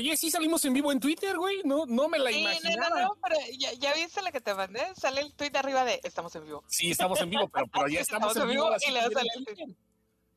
Oye, sí salimos en vivo en Twitter, güey. No, no me la Sí, no, imaginaba. no, no, pero ya, ya viste la que te mandé. Sale el tweet arriba de estamos en vivo. Sí, estamos en vivo, pero, pero ya estamos, en vivo. y sale el tweet.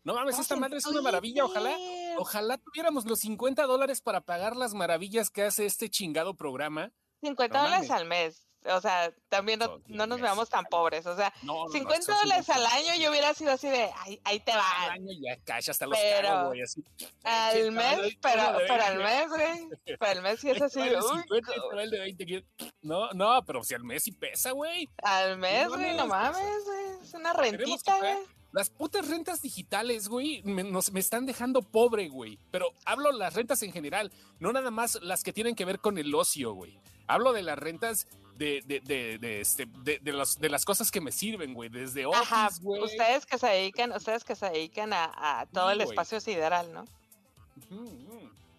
No mames, esta madre es una maravilla. Ojalá, ojalá tuviéramos los 50 dólares para pagar las maravillas que hace este chingado programa. 50 No dólares al mes. O sea, también no, No, no nos veamos tan pobres. O sea, No, no, no, 50 esto sí dólares al año yo hubiera sido así de, ahí, ahí te Al va. año ya cacha hasta los Pero cargos, güey. Así. Al mes, pero, pero al 20. mes, güey. Pero al mes sí es así. va el de uy, 50, co- va el de 20. que- No, no, pero si al mes sí pesa, güey. Al mes, güey, no mames. güey. Es una rentita, güey. Las putas rentas digitales, güey, me, nos- me están dejando pobre, güey. Pero hablo las rentas en general, no nada más las que tienen que ver con el ocio, güey. Hablo de las rentas de, de, de, de, este, de, de los- de las cosas que me sirven, güey. Desde Ajá, Office, güey. ustedes que se dedican, ustedes que se dedican a, a todo Sí, el güey. espacio sideral, ¿no?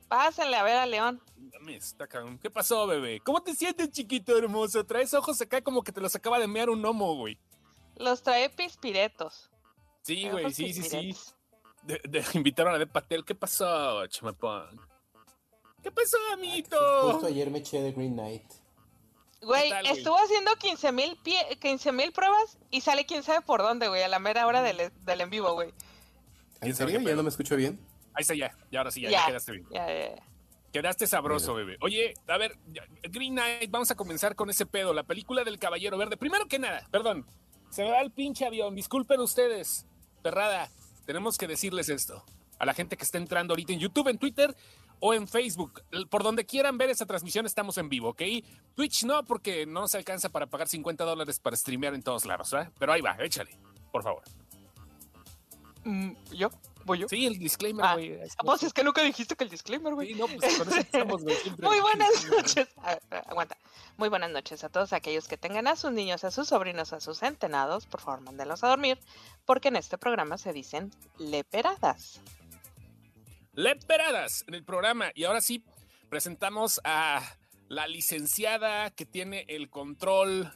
Pásenle a ver a León. Dame esta, cabrón. ¿Qué pasó, bebé? ¿Cómo te sientes, chiquito hermoso? Traes ojos acá como que te los acaba de mear un gnomo, güey. Los trae pispiretos. Sí, Trae güey, sí, sí, sí. de- invitaron a De Patel. ¿Qué pasó, chamapón? ¿Qué pasó, amiguito? Justo ayer me eché de Green Knight. Güey, tal, güey? estuvo haciendo 15 mil 15 mil pruebas y sale quién sabe por dónde, güey, a la mera hora del, del en vivo, güey. ¿Quién ¿En serio? ¿Ya no me escucho bien? Ahí está ya. Ya ahora sí, ya, ya quedaste bien. ya, ya, ya. Quedaste sabroso, bebé. Oye, a ver, Green Knight, vamos a comenzar con ese pedo. La película del Caballero Verde. Primero que nada, perdón. Se me va el pinche avión. Disculpen ustedes. Perrada, tenemos que decirles esto. A la gente que está entrando ahorita en YouTube, en Twitter o en Facebook. Por donde quieran ver esa transmisión, estamos en vivo, ¿ok? Twitch no, porque no nos alcanza para pagar 50 dólares para streamear en todos lados, ¿verdad? Pero ahí va, échale, por favor. Mm, ¿Yo? ¿Voy yo? Sí, el disclaimer, Ah, güey. Ah, Pues es que nunca dijiste que el disclaimer, güey. Sí, no, pues con eso estamos, güey. Muy buenas noches. Aguanta. Muy buenas noches a todos aquellos que tengan a sus niños, a sus sobrinos, a sus centenados. Por favor, mándenlos a dormir, porque en este programa se dicen leperadas. Leperadas en el programa. Y ahora sí, presentamos a la licenciada que tiene el control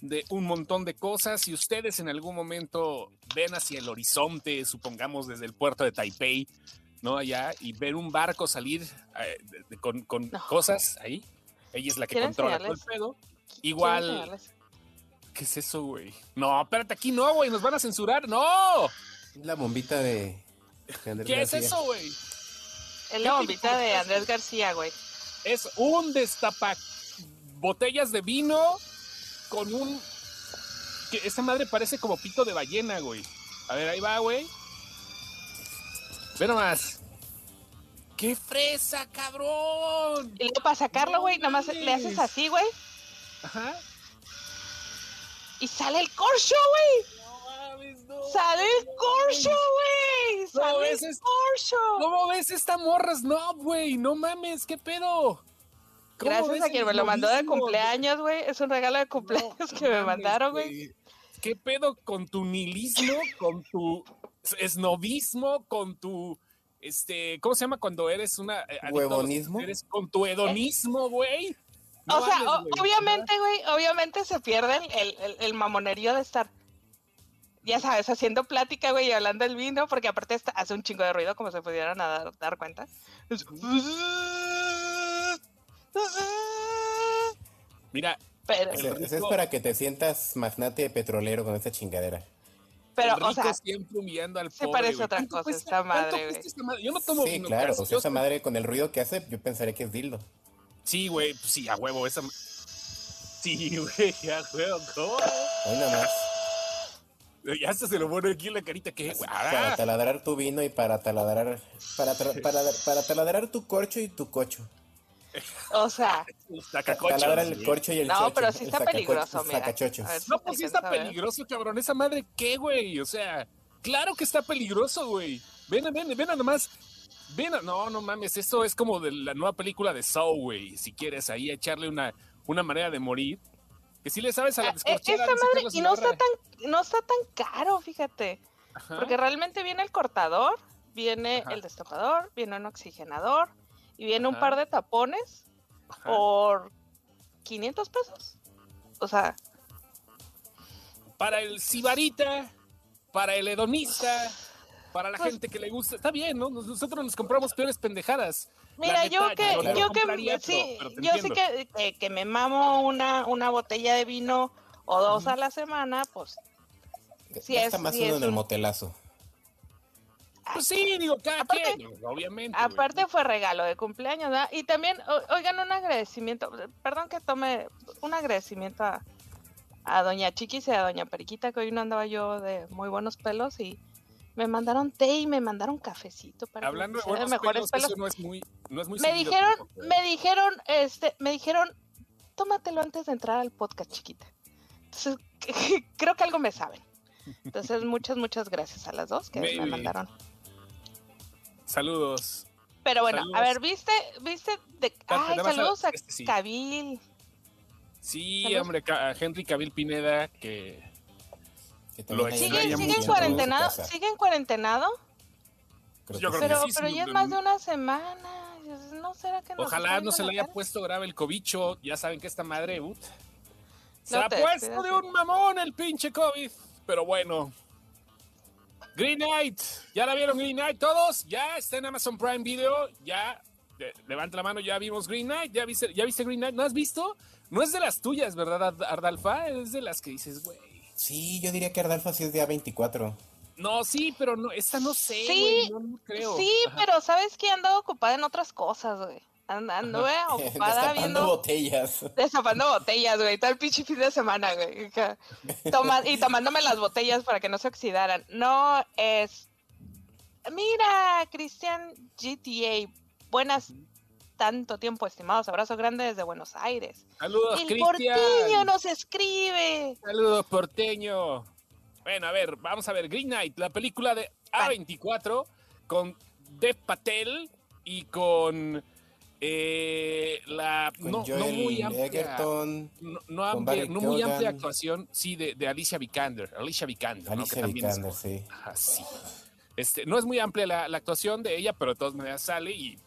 de un montón de cosas. Si ustedes en algún momento ven hacia el horizonte, supongamos desde el puerto de Taipei, ¿no? Allá, y ver un barco salir eh, de- de- con, con No. cosas ahí, ella es la que controla todo el pedo. Igual. ¿qué es eso, güey? No, espérate, aquí no, güey, nos van a censurar. ¡No! La bombita de, ¿Qué es eso, güey? Es la bombita de Andrés García, güey. es un destapa botellas de vino con un que esa madre parece como pito de ballena, güey. A ver, ahí va, güey. Ve nomás. ¡Qué fresa, cabrón! Y luego para sacarlo, güey, nada más mames. le haces así, güey, Ajá. y sale el corcho, güey. No mames, no. Sale el corcho, güey. Sale el corcho. ¿Cómo ves esta morra no, güey? No mames, ¿qué pedo? ¿Cómo Gracias a quien me lo mandó de cumpleaños, güey. Es un regalo de cumpleaños No, que me mames, mandaron, güey. ¿Qué pedo con tu nihilismo, con tu esnovismo, con tu este, ¿cómo se llama cuando eres una eh, ¿Huevonismo? placeres? Con tu hedonismo, güey. No o sea, hables, o- güey. obviamente, güey, obviamente se pierde el, el, el- el mamonerío de estar, ya sabes, haciendo plática, güey, y hablando del vino, porque aparte está- hace un chingo de ruido, como se pudieran a dar, dar cuenta. Es- Mira, Pero, es para que te sientas magnate petrolero con esta chingadera. pero, el o sea, siempre humillando al sí pobre. parece güey. otra ¿Cuánto cosa cuesta- esta madre, esta madre? Yo no tomo Sí, vino claro. O sea, esa madre con el ruido que hace, yo pensaría que es dildo. Sí, güey, pues sí, a huevo, esa. Sí, güey, a huevo, ¿cómo? Hoy nada más. Ya hasta se lo pone aquí en la carita que. Para Ah, taladrar tu vino y para taladrar. Para, para, para taladrar tu corcho y tu cocho. o sea, sacacochos, Taladra el corcho y el No, chocho. pero sí está peligroso, mira. ver. No, pues sí está peligroso, cabrón. Esa madre, ¿qué, güey? O sea, claro que está peligroso, güey. Ven, ven, ven nada más. Ven, a- no, no mames, esto es como de la nueva película de Saw, güey. Si quieres ahí echarle una, una manera de morir. Que si le sabes a la eh, descorchada. esta dice madre, y no está tan, no está tan caro, fíjate. Ajá. Porque realmente viene el cortador, viene Ajá. el destapador, viene un oxigenador y viene un par de tapones por 500 pesos. O sea, Para el sibarita, para el hedonista, para la Pues- gente que le gusta. Está bien, ¿no? Nos- Nosotros nos compramos peores pendejadas. Mira, yo que, yo que, sí, yo sí que, que, que me mamo una, una botella de vino o dos a la semana, pues es- más sí uno es en el un- motelazo. Pues sí, digo, cada Aparte- quien, obviamente. güey. aparte fue regalo de cumpleaños, ¿verdad? Y también, o- oigan, un agradecimiento, perdón que tome un agradecimiento a, a Doña Chiquis y a Doña Periquita, que hoy no andaba yo de muy buenos pelos y me mandaron té y me mandaron cafecito para Hablando me de buenos mejores pelos, pelos. eso no es muy, no es muy me dijeron, tampoco. me dijeron, este, me dijeron, tómatelo antes de entrar al podcast, chiquita. Entonces, creo que algo me saben. Entonces, muchas, muchas gracias a las dos que me mandaron. Saludos. Pero bueno, a ver, ¿viste? ¿Viste? De... Ay, saludos a este sí. Cabil. Sí, Saludos. hombre, a Henry Cavill Pineda, que Que Lo también hay extraña ¿Sigue, alguien sigue mucho. que en en cuarentenado? su casa. ¿Sigue en cuarentenado? Creo Yo que creo que Pero, sí, pero sí, ya es no- más de una semana. No será que ojalá no se le haya cara? puesto grave el cobicho. Ya saben que esta madre, ut, se No ha puesto despidas, de un mamón el pinche COVID. Pero bueno. Green Knight, ¿ya la vieron Green Knight todos? Ya está en Amazon Prime Video, ya de- levanta la mano, ya vimos Green Knight, ya viste, ya viste Green Knight, ¿no has visto? No es de las tuyas, ¿verdad, Ard- Ardalfa? Es de las que dices, güey. Sí, yo diría que Ardalfa sí es día 24. No, sí, pero no, esta no sé, Sí, no, no creo. Sí, Ajá. pero ¿sabes qué? Ando ocupada en otras cosas, güey. And- Anduve ocupada Destapando viendo... botellas. Destapando botellas, güey, todo el pinche fin de semana, güey. Toma- y tomándome las botellas para que no se oxidaran. No es. Mira, Cristian GTA. Buenas, tanto tiempo, estimados. Abrazo grande desde Buenos Aires. Saludos, el Cristian. porteño nos escribe. Saludos, porteño. Bueno, a ver, vamos a ver. Green Knight, la película de A24 con Dev Patel y con eh, la Con no, no muy amplia, Egerton, no, no amplia, no muy amplia actuación, sí, de, de Alicia Vikander. Alicia Vikander, ¿no? Alicia Que es- Vikander, sí. Sí. Este, no es muy amplia la, la actuación de ella, pero de todas maneras sale y,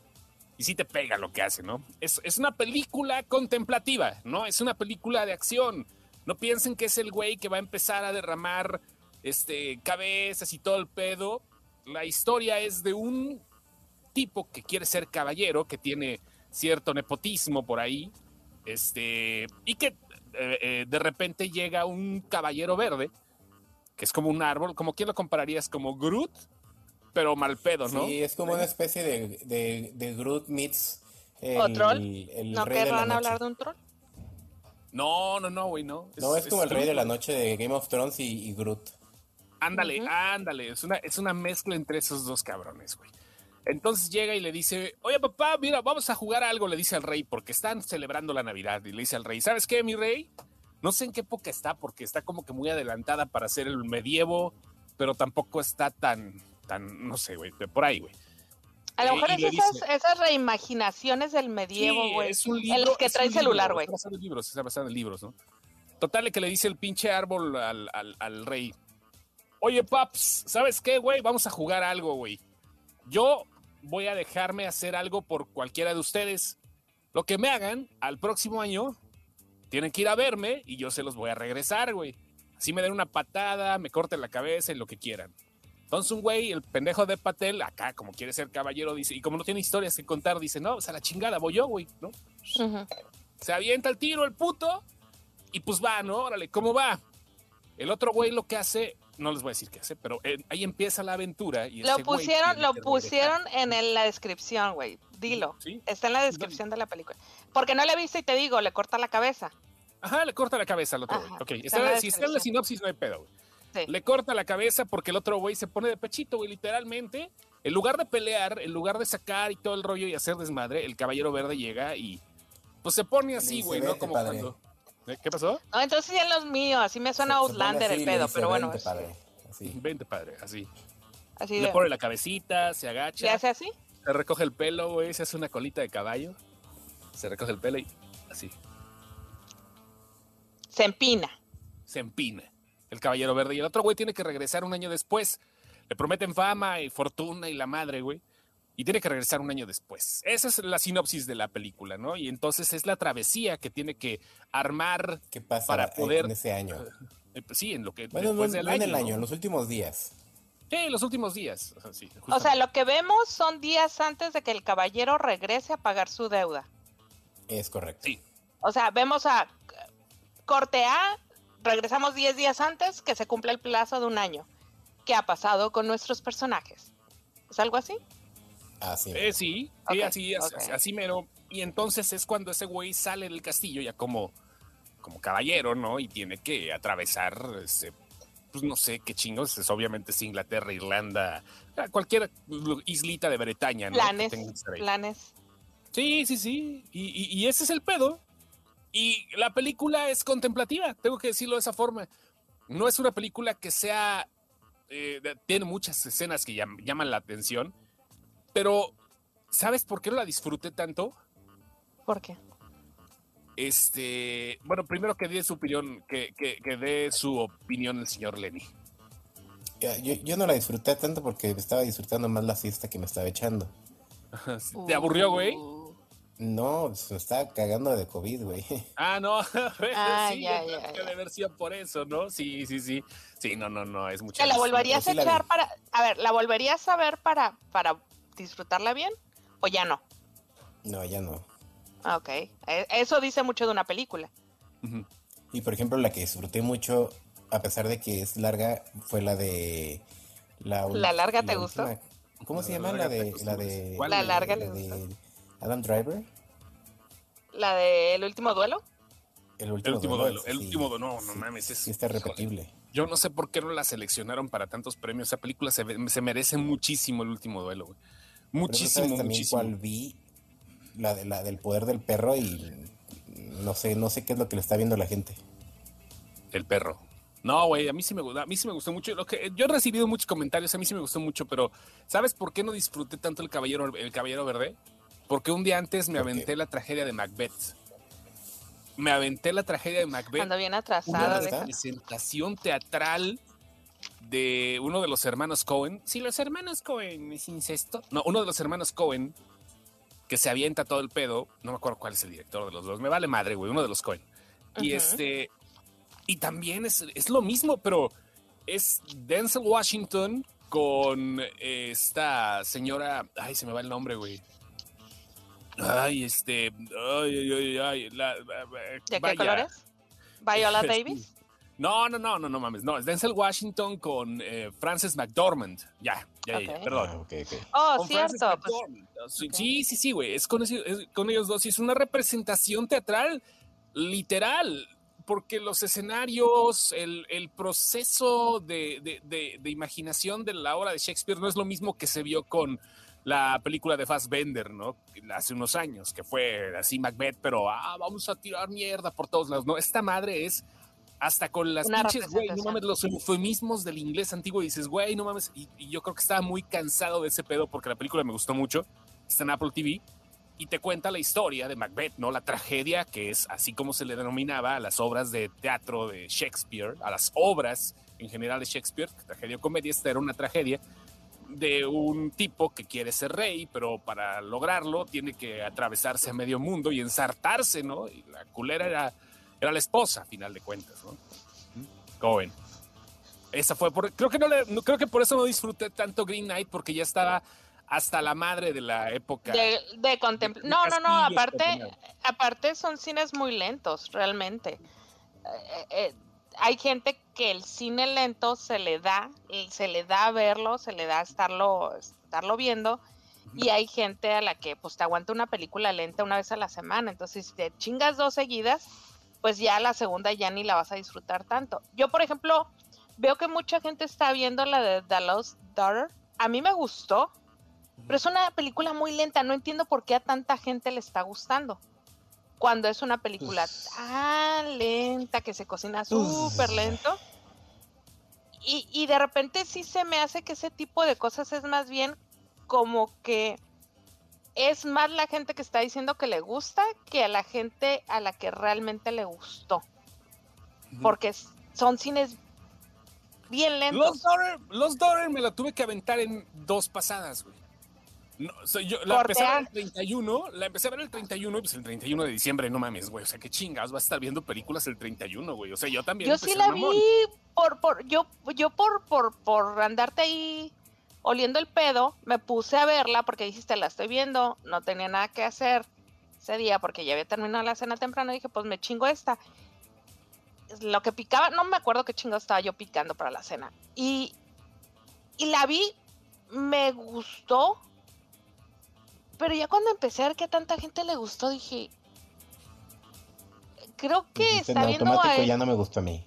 y sí te pega lo que hace, ¿no? Es, es una película contemplativa, ¿no? Es una película de acción. No piensen que es el güey que va a empezar a derramar este, cabezas y todo el pedo. La historia es de un tipo que quiere ser caballero, que tiene cierto nepotismo por ahí, este, y que eh, eh, de repente llega un caballero verde, que es como un árbol, como quién lo compararías, como Groot, pero mal pedo, ¿no? Sí, es como una especie de, de, de Groot meets el, ¿O troll? el ¿No querrán hablar de un troll? No, no, no, güey, no. No, es como el rey de la noche de Game of Thrones y, y Groot. Ándale, ándale. Es una, es una mezcla entre esos dos cabrones, güey. Entonces llega y le dice, oye papá, mira, vamos a jugar algo, le dice al rey, porque están celebrando la Navidad. Y le dice al rey, ¿sabes qué, mi rey? No sé en qué época está, porque está como que muy adelantada para ser el medievo, pero tampoco está tan, no sé, güey, por ahí, güey. A lo Eh, mejor es esas, dice- esas reimaginaciones del medievo, Sí, güey. es un en los que trae celular, güey. Está basado en libros, está basado en libros, ¿no? Total, que le dice el pinche árbol al, al- al rey. Oye, paps, ¿sabes qué, güey? Vamos a jugar algo, güey. Yo voy a dejarme hacer algo por cualquiera de ustedes. Lo que me hagan al próximo año, tienen que ir a verme y yo se los voy a regresar, güey. Así me den una patada, me corten la cabeza y lo que quieran. Entonces un güey, el pendejo de Patel, acá como quiere ser caballero, dice, y como no tiene historias que contar, dice, no, pues a la chingada voy yo, güey, ¿no? Se avienta el tiro el puto y pues va, ¿no? Órale, ¿cómo va? El otro güey lo que hace, no les voy a decir qué hace, pero eh, ahí empieza la aventura. Y Lo pusieron, lo pusieron en el- la descripción, güey. Dilo. Sí. Está en la descripción de la película. Porque no la he visto y te digo, le corta la cabeza. Ajá, le corta la cabeza al otro Ajá, güey. Ok, está está en la si está en la sinopsis no hay pedo, güey. Sí. Le corta la cabeza porque el otro güey se pone de pechito, güey, literalmente. En lugar de pelear, en lugar de sacar y todo el rollo y hacer desmadre, el caballero verde llega y pues se pone así, güey, ¿no? "Vete, Como padre". cuando... ¿Eh? ¿Qué pasó? No, entonces ya en los míos, así me suena Se- Outlander así el pedo, pero bueno, "Vente, padre". Así. Vente, padre, así. así Le de, pone la cabecita, se agacha. ¿le hace así? Se recoge el pelo, güey, se hace una colita de caballo. Se recoge el pelo y así, Se empina. se empina. El caballero verde. Y el otro güey tiene que regresar un año después. Le prometen fama y fortuna y la madre, güey. Y tiene que regresar un año después. Esa es la sinopsis de la película, ¿no? Y entonces es la travesía que tiene que armar. ¿Qué pasa Para poder- en ese año? eh, pues sí, en lo que Bueno, no, después del no en el año, ¿no? en los últimos días. Sí, los últimos días. O sea, o sea, lo que vemos son días antes de que el caballero regrese a pagar su deuda. Es correcto. Sí. O sea, vemos a corte A, regresamos 10 días antes que se cumple el plazo de un año. ¿Qué ha pasado con nuestros personajes? ¿Es algo así? Así. Eh, sí, sí, así, así, mero. Y entonces es cuando ese güey sale del castillo ya como, como caballero, ¿no? Y tiene que atravesar, ese, pues no sé qué chingos, es obviamente es Inglaterra, Irlanda, cualquier islita de Bretaña, ¿no? Planes, planes. Sí, sí, sí. Y, y, ese es el pedo. Y la película es contemplativa, tengo que decirlo de esa forma. No es una película que sea... Eh, tiene muchas escenas que llaman la atención, pero ¿sabes por qué no la disfruté tanto? ¿Por qué? Este, bueno, primero que dé su opinión, que, que, dé su opinión el señor Lenny. Yo, yo, no la disfruté tanto porque estaba disfrutando más la siesta que me estaba echando. ¿Te aburrió, güey? No, se estaba cagando de COVID, güey. Ah, no. ah, sí, ya, ya, ya. versión por eso, ¿no? Sí, sí, sí. Sí, no, no, no, es mucho. ¿Te la volverías a echar para, a ver, la volverías a ver para, para disfrutarla bien o ya no? No, ya no. Ah, ok, e, eso dice mucho de una película. Y por ejemplo, la que disfruté mucho, a pesar de que es larga, fue la de... ¿La, larga te gustó? ¿Cómo se llama? La de... La, de, ¿La larga de Adam Driver. ¿La de El último duelo? El último, duelo. El último duelo, no, no mames. Es, sí está repetible. Yo no sé por qué no la seleccionaron para tantos premios. Esa película se, se merece muchísimo el último duelo, güey. Muchísimo, muchísimo. Cuál vi la, de, la del poder del perro y no sé, no sé qué es lo que le está viendo la gente. El perro. No, güey, a mí sí me gustó, a mí sí me gustó mucho. Lo que, yo he recibido muchos comentarios, a mí sí me gustó mucho, pero ¿sabes por qué no disfruté tanto el caballero, el caballero verde? Porque un día antes me aventé la tragedia de Macbeth. Me aventé la tragedia de Macbeth. Cuando viene atrasada. Una presentación teatral de uno de los hermanos Cohen. Si los hermanos Cohen es incesto. No, uno de los hermanos Cohen que se avienta todo el pedo. No me acuerdo cuál es el director de los dos. Me vale madre, güey. Uno de los Cohen. Y este. Y también es, es, lo mismo, pero es Denzel Washington con esta señora. Ay, se me va el nombre, güey. Ay, este. Ay, ay, ay. La, ¿De qué colores? ¿Viola Davis? No, no, no, no, no mames. No, es Denzel Washington con eh, Frances McDormand. Ya, ya, ya, perdón. Ah, oh, cierto. Pues, sí, sí, sí, güey. Es con, ellos dos. Y es una representación teatral literal. Porque los escenarios, el, el proceso de, de, de, de, imaginación de la obra de Shakespeare no es lo mismo que se vio con la película de Fassbender, ¿no? Hace unos años, que fue así Macbeth, pero ah, vamos a tirar mierda por todos lados. No, esta madre es hasta con las pinches, güey, no mames, los eufemismos del inglés antiguo y dices, güey, no mames. Y, yo creo que estaba muy cansado de ese pedo porque la película me gustó mucho. Está en Apple TV y te cuenta la historia de Macbeth, ¿no? La tragedia que es así como se le denominaba a las obras de teatro de Shakespeare, a las obras en general de Shakespeare, tragedia o comedia, esta era una tragedia de un tipo que quiere ser rey, pero para lograrlo tiene que atravesarse a medio mundo y ensartarse, ¿no? Y la culera era, era la esposa, a final de cuentas, ¿no? Cohen. Esa fue por, creo que no le, creo que por eso no disfruté tanto Green Knight porque ya estaba hasta la madre de la época de, de contemplar. No, no, no, aparte, aparte son cines muy lentos, realmente. Eh, eh, hay gente que el cine lento se le da, se le da a verlo, se le da a estarlo, estarlo viendo, y hay gente a la que pues te aguanta una película lenta una vez a la semana. Entonces, si te chingas dos seguidas, pues ya la segunda ya ni la vas a disfrutar tanto. Yo, por ejemplo, veo que mucha gente está viendo la de The Lost Daughter. A mí me gustó, pero es una película muy lenta. No entiendo por qué a tanta gente le está gustando cuando es una película tan lenta que se cocina súper lento. Y, y de repente sí se me hace que ese tipo de cosas es más bien como que es más la gente que está diciendo que le gusta que a la gente a la que realmente le gustó. Porque son cines bien lentos. Los Daughter, me la tuve que aventar en dos pasadas, güey. No, yo, la empecé a ver el 31, la empecé a ver el 31 y pues el 31 de diciembre, no mames, güey. O sea, qué chingas, vas a estar viendo películas el 31, güey. O sea, yo también. Yo sí la vi por, por, yo, yo por, por, por andarte ahí oliendo el pedo, me puse a verla porque dijiste, la estoy viendo, no tenía nada que hacer ese día porque ya había terminado la cena temprano y dije, pues me chingo esta. Lo que picaba, no me acuerdo qué chingo estaba yo picando para la cena. Y, y la vi, me gustó, pero ya cuando empecé a ver que a tanta gente le gustó, dije, creo que está viendo a ya no me gustó a mí.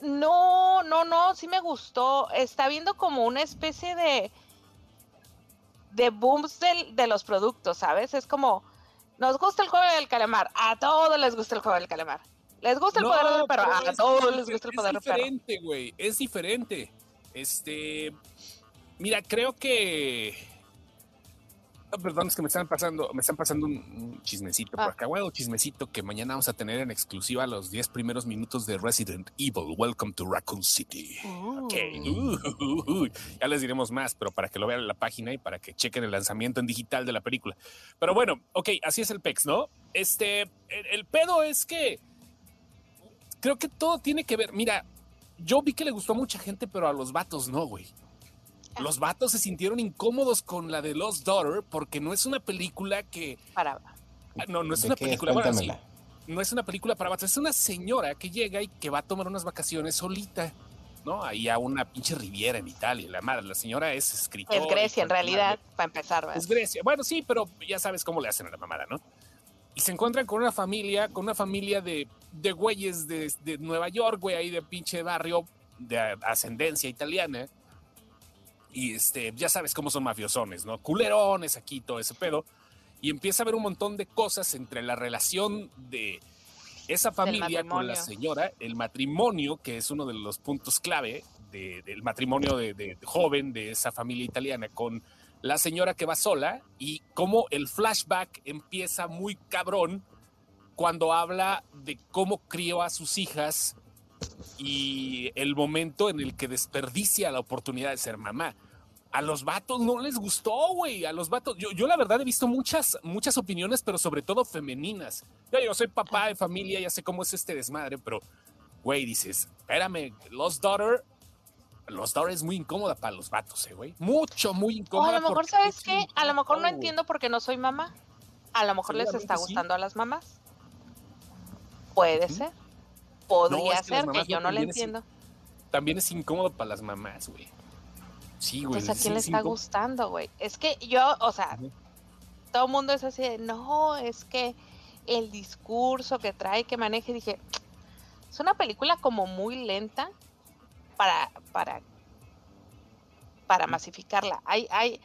No, no, no, sí me gustó. Está viendo como una especie de de booms de los productos, ¿sabes? Es como, nos gusta el juego del calamar, a todos les gusta el juego del calamar. Les gusta el poder del perro, a todos les gusta el poder del perro. Es diferente, güey, es diferente. Este, mira, creo que perdón, es que me están pasando, me están pasando un, chismecito por ah. acá. Bueno, chismecito que mañana vamos a tener en exclusiva los 10 primeros minutos de Resident Evil. Welcome to Raccoon City. Ok. Uh, ya les diremos más, pero para que lo vean en la página y para que chequen el lanzamiento en digital de la película. Pero bueno, ok, así es el PEX, ¿no? Este, el pedo es que creo que todo tiene que ver. Mira, yo vi que le gustó a mucha gente, pero a los vatos no, güey los vatos se sintieron incómodos con la de Lost Daughter porque no es una película que. Para. Ah, no, no es una película. no es una película para vatos. Es una señora que llega y que va a tomar unas vacaciones solita. ¿no? Ahí a una pinche riviera en Italia. La madre, la señora es escritora. Es Grecia, en realidad, para empezar. Es Grecia. Bueno, sí, pero ya sabes cómo le hacen a la mamada, ¿no? Y se encuentran con una familia, con una familia de, de güeyes de, de Nueva York, güey, ahí de pinche barrio de ascendencia italiana y este, ya sabes cómo son mafiosones, ¿no? Culerones aquí, todo ese pedo. Y empieza a haber un montón de cosas entre la relación de esa familia con la señora, el matrimonio, que es uno de los puntos clave del matrimonio de, joven de esa familia italiana con la señora que va sola y cómo el flashback empieza muy cabrón cuando habla de cómo crió a sus hijas y el momento en el que desperdicia la oportunidad de ser mamá. A los vatos no les gustó, güey. A los vatos. Yo, yo la verdad he visto muchas, muchas opiniones, pero sobre todo femeninas. Yo, yo soy papá de familia, ya sé cómo es este desmadre, pero, güey, dices, espérame, Lost Daughter. Lost Daughter es muy incómoda para los vatos, eh, güey. Mucho, muy incómoda. O a lo mejor, ¿sabes qué? A lo mejor no entiendo porque no soy mamá. A lo mejor les está gustando a las mamás. Puede ser. Podría ser que yo no le entiendo. también es incómodo para las mamás, güey. Sí, güey. Entonces, ¿a quién le está gustando, güey? Es que yo, o sea, todo el mundo es así de, no, es que el discurso que trae, que maneje, dije, es una película como muy lenta para, para, para masificarla. Hay, hay,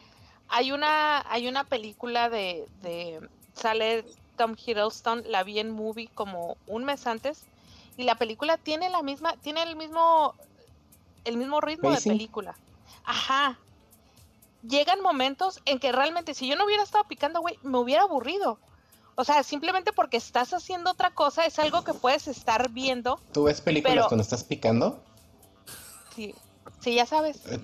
hay una, hay una película de, de sale Tom Hiddleston, la vi en movie como un mes antes y la película tiene la misma, tiene el mismo, el mismo ritmo de película. Ajá. Llegan momentos en que realmente si yo no hubiera estado picando, güey, me hubiera aburrido. O sea, simplemente porque estás haciendo otra cosa es algo que puedes estar viendo. ¿Tú ves películas cuando estás picando? Sí, sí, ya sabes. Eh,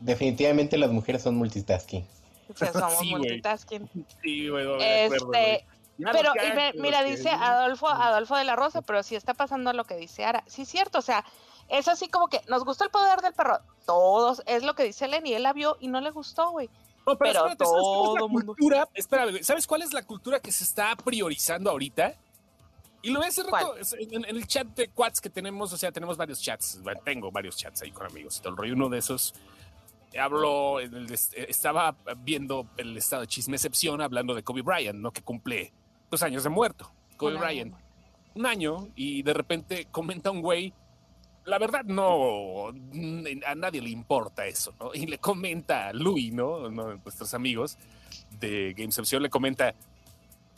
definitivamente las mujeres son multitasking. Sí, somos multitasking. Sí, güey, este, pero mira, dice Adolfo, Adolfo de la Rosa, pero sí está pasando lo que dice Ara. Sí, es cierto, o sea, es así como que nos gustó el poder del perro. Todos, es lo que dice Lenny, él la vio y no le gustó, güey. pero, todo mundo... cultura, espera, ¿sabes cuál es la cultura que se está priorizando ahorita? Y lo voy a hacer en, el chat de Quats que tenemos, o sea, tenemos varios chats, tengo varios chats ahí con amigos y todo el rollo. Uno de esos hablo, estaba viendo el estado de chisme excepción hablando de Kobe Bryant, ¿no? Que cumple dos años de muerto. Kobe Bryant. Un año y de repente comenta un güey la verdad no, a nadie le importa eso, ¿no? Y le comenta a Louis, ¿no? Nuestros amigos de Gameception le comenta,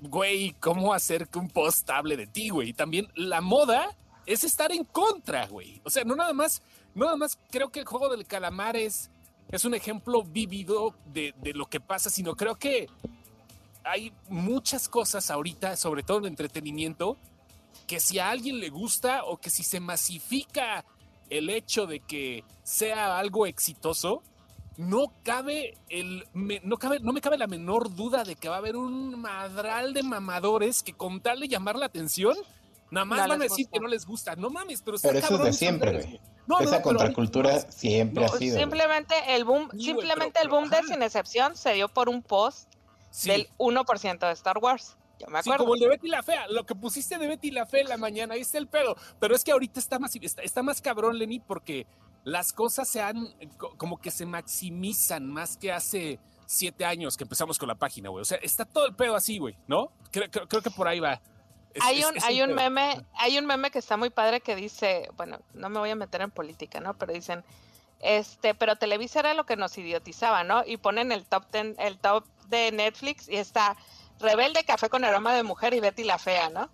güey, ¿cómo hacer que un post hable de ti, güey? Y también la moda es estar en contra, güey. O sea, no nada más, no nada más creo que el juego del calamar es, es un ejemplo vívido de, de lo que pasa, sino creo que hay muchas cosas ahorita, sobre todo en entretenimiento, que si a alguien le gusta o que si se masifica el hecho de que sea algo exitoso, no cabe el me- no cabe no me cabe la menor duda de que va a haber un madral de mamadores que con tal de llamar la atención nada más No van a decir gusta. que no les gusta. No mames, pero Pero eso es de siempre, güey. No, Esa no, contracultura siempre No, ha sido. Simplemente el boom, simplemente pero- el boom pero, de ajá. Sin Excepción se dio por un post sí. del 1% de Star Wars. Me Sí, como el de Betty la Fea, lo que pusiste de Betty la Fea en la mañana, ahí está el pedo. Pero es que ahorita está más, está, está más cabrón, Lenny, porque las cosas se han, co- como que se maximizan más que hace siete años que empezamos con la página, güey. O sea, está todo el pedo así, güey, ¿no? Creo, creo- creo que por ahí va. Es- hay un, es hay un pedo. meme, hay un meme que está muy padre que dice, bueno, no me voy a meter en política, ¿no? Pero dicen, este, pero Televisa era lo que nos idiotizaba, ¿no? Y ponen el top ten, el top de Netflix y está Rebelde, Café con aroma de mujer y Betty la fea, ¿no?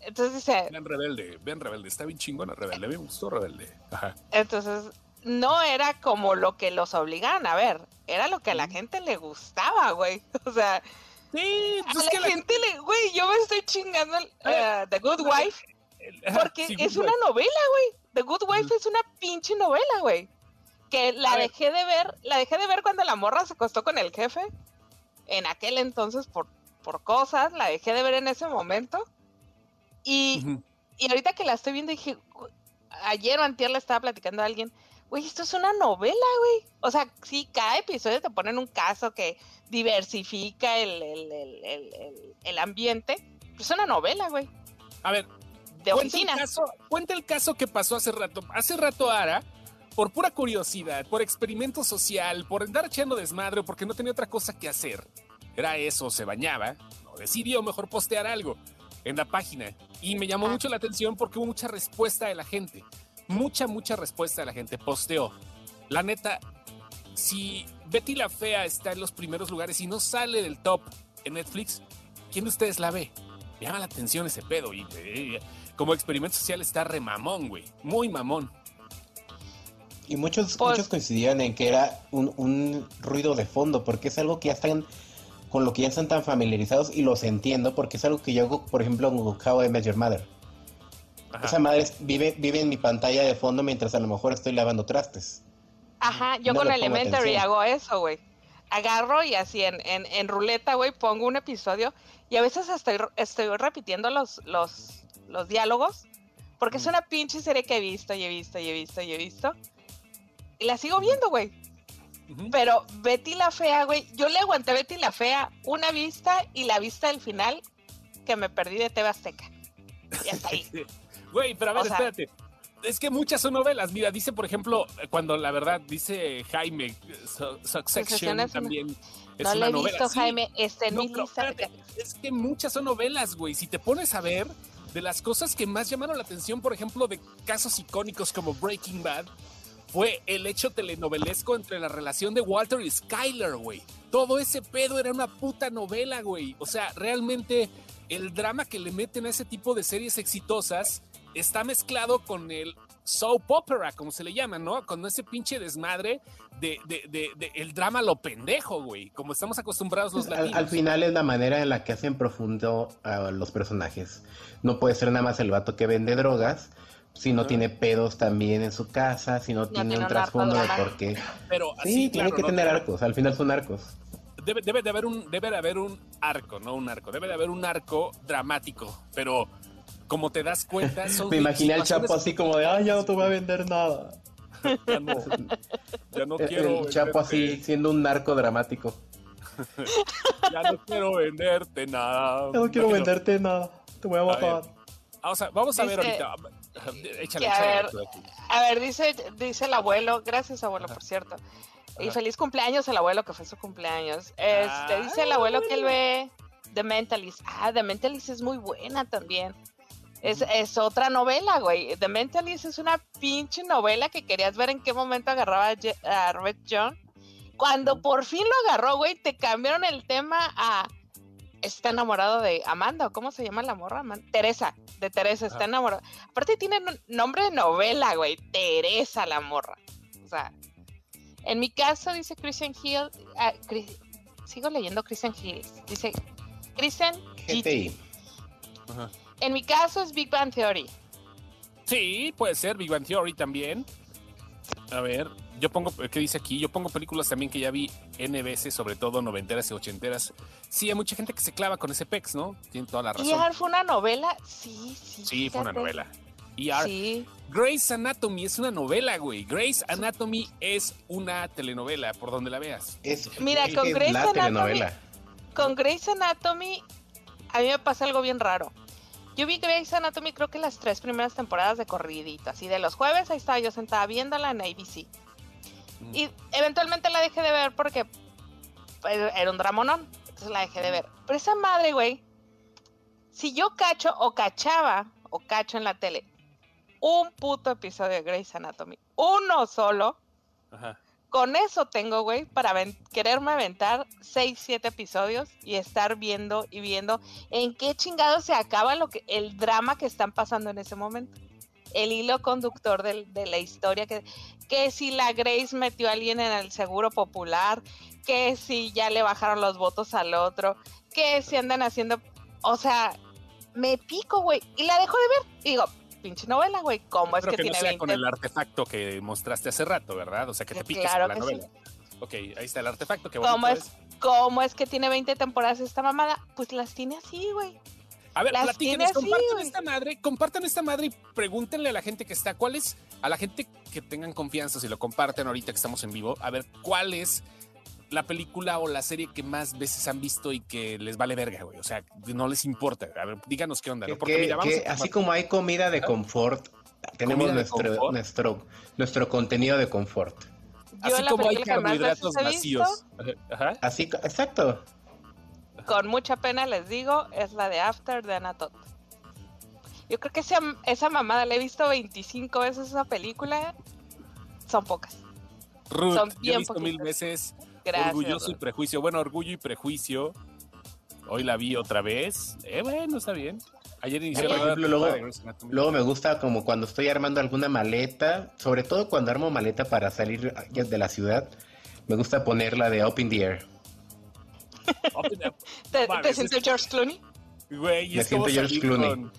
Entonces dice, Ven rebelde, ven rebelde, está bien chingona rebelde, me gustó rebelde. Ajá. entonces no era como lo que los obligaban a ver, era lo que a la gente le gustaba, güey. O sea, Sí, a pues es la que la gente le, güey, yo me estoy chingando eh, The Good Wife Porque sí, es una novela, güey. The Good Wife es una pinche novela, güey. Que la dejé de ver, la dejé de ver cuando la morra se acostó con el jefe. En aquel entonces, por, por cosas, la dejé de ver en ese momento. Y, y ahorita que la estoy viendo, dije, "Gu- ayer o antier le estaba platicando a alguien, güey, esto es una novela, güey. O sea, sí, cada episodio te ponen un caso que diversifica el, el, el, el, ambiente. Es una novela, güey. A ver, De cuenta oficina. el, caso, cuenta el caso que pasó hace rato. Hace rato Ara, por pura curiosidad, por experimento social, por andar echando desmadre, o porque no tenía otra cosa que hacer, era eso, se bañaba, no decidió mejor postear algo en la página. Y me llamó Ah. mucho la atención porque hubo mucha respuesta de la gente. Mucha, mucha respuesta de la gente. Posteó. La neta, si Betty la Fea está en los primeros lugares y no sale del top en Netflix, ¿quién de ustedes la ve? Me llama la atención ese pedo. Y eh, como experimento social está re mamón, güey. Muy mamón. Y muchos, Pues- muchos coincidían en que era un, un ruido de fondo, porque es algo que ya están, con lo que ya están tan familiarizados y los entiendo, porque es algo que yo hago, por ejemplo, en How I Met Your Mother. Ajá. Esa madre vive, vive en mi pantalla de fondo mientras a lo mejor estoy lavando trastes. Ajá, yo No con Elementary atención. hago eso, güey. Agarro y así en, en, en ruleta, güey, pongo un episodio y a veces estoy, estoy repitiendo los, los, los diálogos porque es una pinche serie que he visto y he visto y he visto y he visto. Y la sigo viendo, güey. Pero Betty la Fea, güey, yo le aguanté a Betty la Fea una vista y la vista del final que me perdí de TV Azteca. Y hasta ahí. Güey, pero a ver, O sea- espérate. Es que muchas son novelas. Mira, dice, por ejemplo, cuando la verdad dice Jaime, Su- Succession una- también es no una la he novela. visto, Sí, Jaime. Está en No, pero espérate, es que muchas son novelas, güey. Si te pones a ver, de las cosas que más llamaron la atención, por ejemplo, de casos icónicos como Breaking Bad, fue el hecho telenovelesco entre la relación de Walter y Skyler, güey. Todo ese pedo era una puta novela, güey. O sea, realmente el drama que le meten a ese tipo de series exitosas está mezclado con el soap opera, como se le llama, ¿no? Con ese pinche desmadre de, de- de- de el drama lo pendejo, güey. Como estamos acostumbrados los Al, latinos. al final es la manera en la que hacen profundo a los personajes. No puede ser nada más el vato que vende drogas, si no tiene pedos también en su casa, si no, tiene tiene un trasfondo de por qué. Pero Sí, tiene que ¿no? tener arcos, al final son arcos. Debe, debe de haber un, debe de haber un arco, no un arco. Debe de haber un arco dramático. Pero como te das cuenta, son Me imaginé al Chapo así como de, ay, ya no te voy a vender nada. Ya no, ya no El, quiero. el Chapo así siendo un narco dramático. Ya no quiero venderte nada. Ya no quiero Bueno, venderte nada, te voy a A matar. Vamos a, vamos a ver ahorita. Échale, a ver. A ver, dice, dice el abuelo, gracias abuelo, Ajá. por cierto. Y feliz cumpleaños al abuelo, que fue su cumpleaños. Este, dice el abuelo que él ve The Mentalist. Ah, The Mentalist es muy buena también. Es, es otra novela, güey. The Mentalist es una pinche novela que querías ver en qué momento agarraba a, Je- a Red John. Cuando por fin lo agarró, güey, te cambiaron el tema a está enamorado de Amanda, ¿o cómo se llama la morra? Teresa, de Teresa, está enamorado. Aparte tiene nombre de novela, güey, Teresa la morra. O sea, en mi caso, dice Christian Hill, ah, Chris- sigo leyendo Christian Hill, dice Christian GT. GTI. Ajá. En mi caso es Big Bang Theory. Sí, puede ser. Big Bang Theory también. A ver, yo pongo, ¿qué dice aquí? Yo pongo películas también que ya vi N veces, sobre todo noventeras y ochenteras. Sí, hay mucha gente que se clava con ese pex, ¿no? Tiene toda la razón. ¿ER fue una novela? Sí, sí. Sí, fue una novela. ER. Sí. Grey's Anatomy es una novela, güey. Grey's Anatomy es una telenovela, por donde la veas. Es, Mira, con Grey's la Anatomy- telenovela. Con Grey's Anatomy, a mí me pasa algo bien raro. Yo vi Grey's Anatomy creo que las tres primeras temporadas de corridito, así de los jueves, ahí estaba yo sentada viéndola en ABC. Y eventualmente la dejé de ver porque pues, era un dramonón, entonces la dejé de ver. Pero esa madre, güey, si yo cacho o cachaba o cacho en la tele un puto episodio de Grey's Anatomy, uno solo, Ajá. con eso tengo, güey, para quererme aventar 6, 7 episodios y estar viendo y viendo en qué chingados se acaba lo que el drama que están pasando en ese momento. El hilo conductor de la historia, que, que si la Grace metió a alguien en el seguro popular, que si ya le bajaron los votos al otro, que si andan haciendo, o sea, me pico, güey, y la dejo de ver. Y digo, pinche novela, güey, ¿cómo es que, que, no tiene sea 20 con el artefacto que mostraste hace rato, ¿verdad? O sea, que te Sí, piques claro con la novela. Ok, ahí está el artefacto. Que ¿Cómo es? ¿Cómo es que tiene 20 temporadas esta mamada? Pues las tiene así, güey. A ver, Las platíquenos, compartan esta madre, compartan esta madre y pregúntenle a la gente que está, ¿cuál es? A la gente que tengan confianza, si lo comparten ahorita que estamos en vivo, a ver, ¿cuál es la película o la serie que más veces han visto y que les vale verga, güey? O sea, no les importa. A ver, díganos qué onda, ¿no? Que- Porque que- mira, vamos que a tomar- así como hay comida de confort, tenemos de nuestro, confort. nuestro, nuestro contenido de confort. Yo así como hay carbohidratos vacíos. Ajá. Así, exacto. Con mucha pena les digo, es la de After de Anna Todd. Yo creo que esa, esa mamada la he visto 25 veces esa película. Son pocas. Ruth, Son yo he bien visto mil veces Gracias. Orgulloso y. Prejuicio. Bueno, Orgullo y Prejuicio. Hoy la vi otra vez. Eh, bueno, está bien. Ayer inició Por ejemplo, luego-. Luego me gusta como cuando estoy armando alguna maleta, sobre todo cuando armo maleta para salir de la ciudad, me gusta ponerla de Up in the Air. ¿Te, George Clooney? Güey, es como George salir Clooney. con-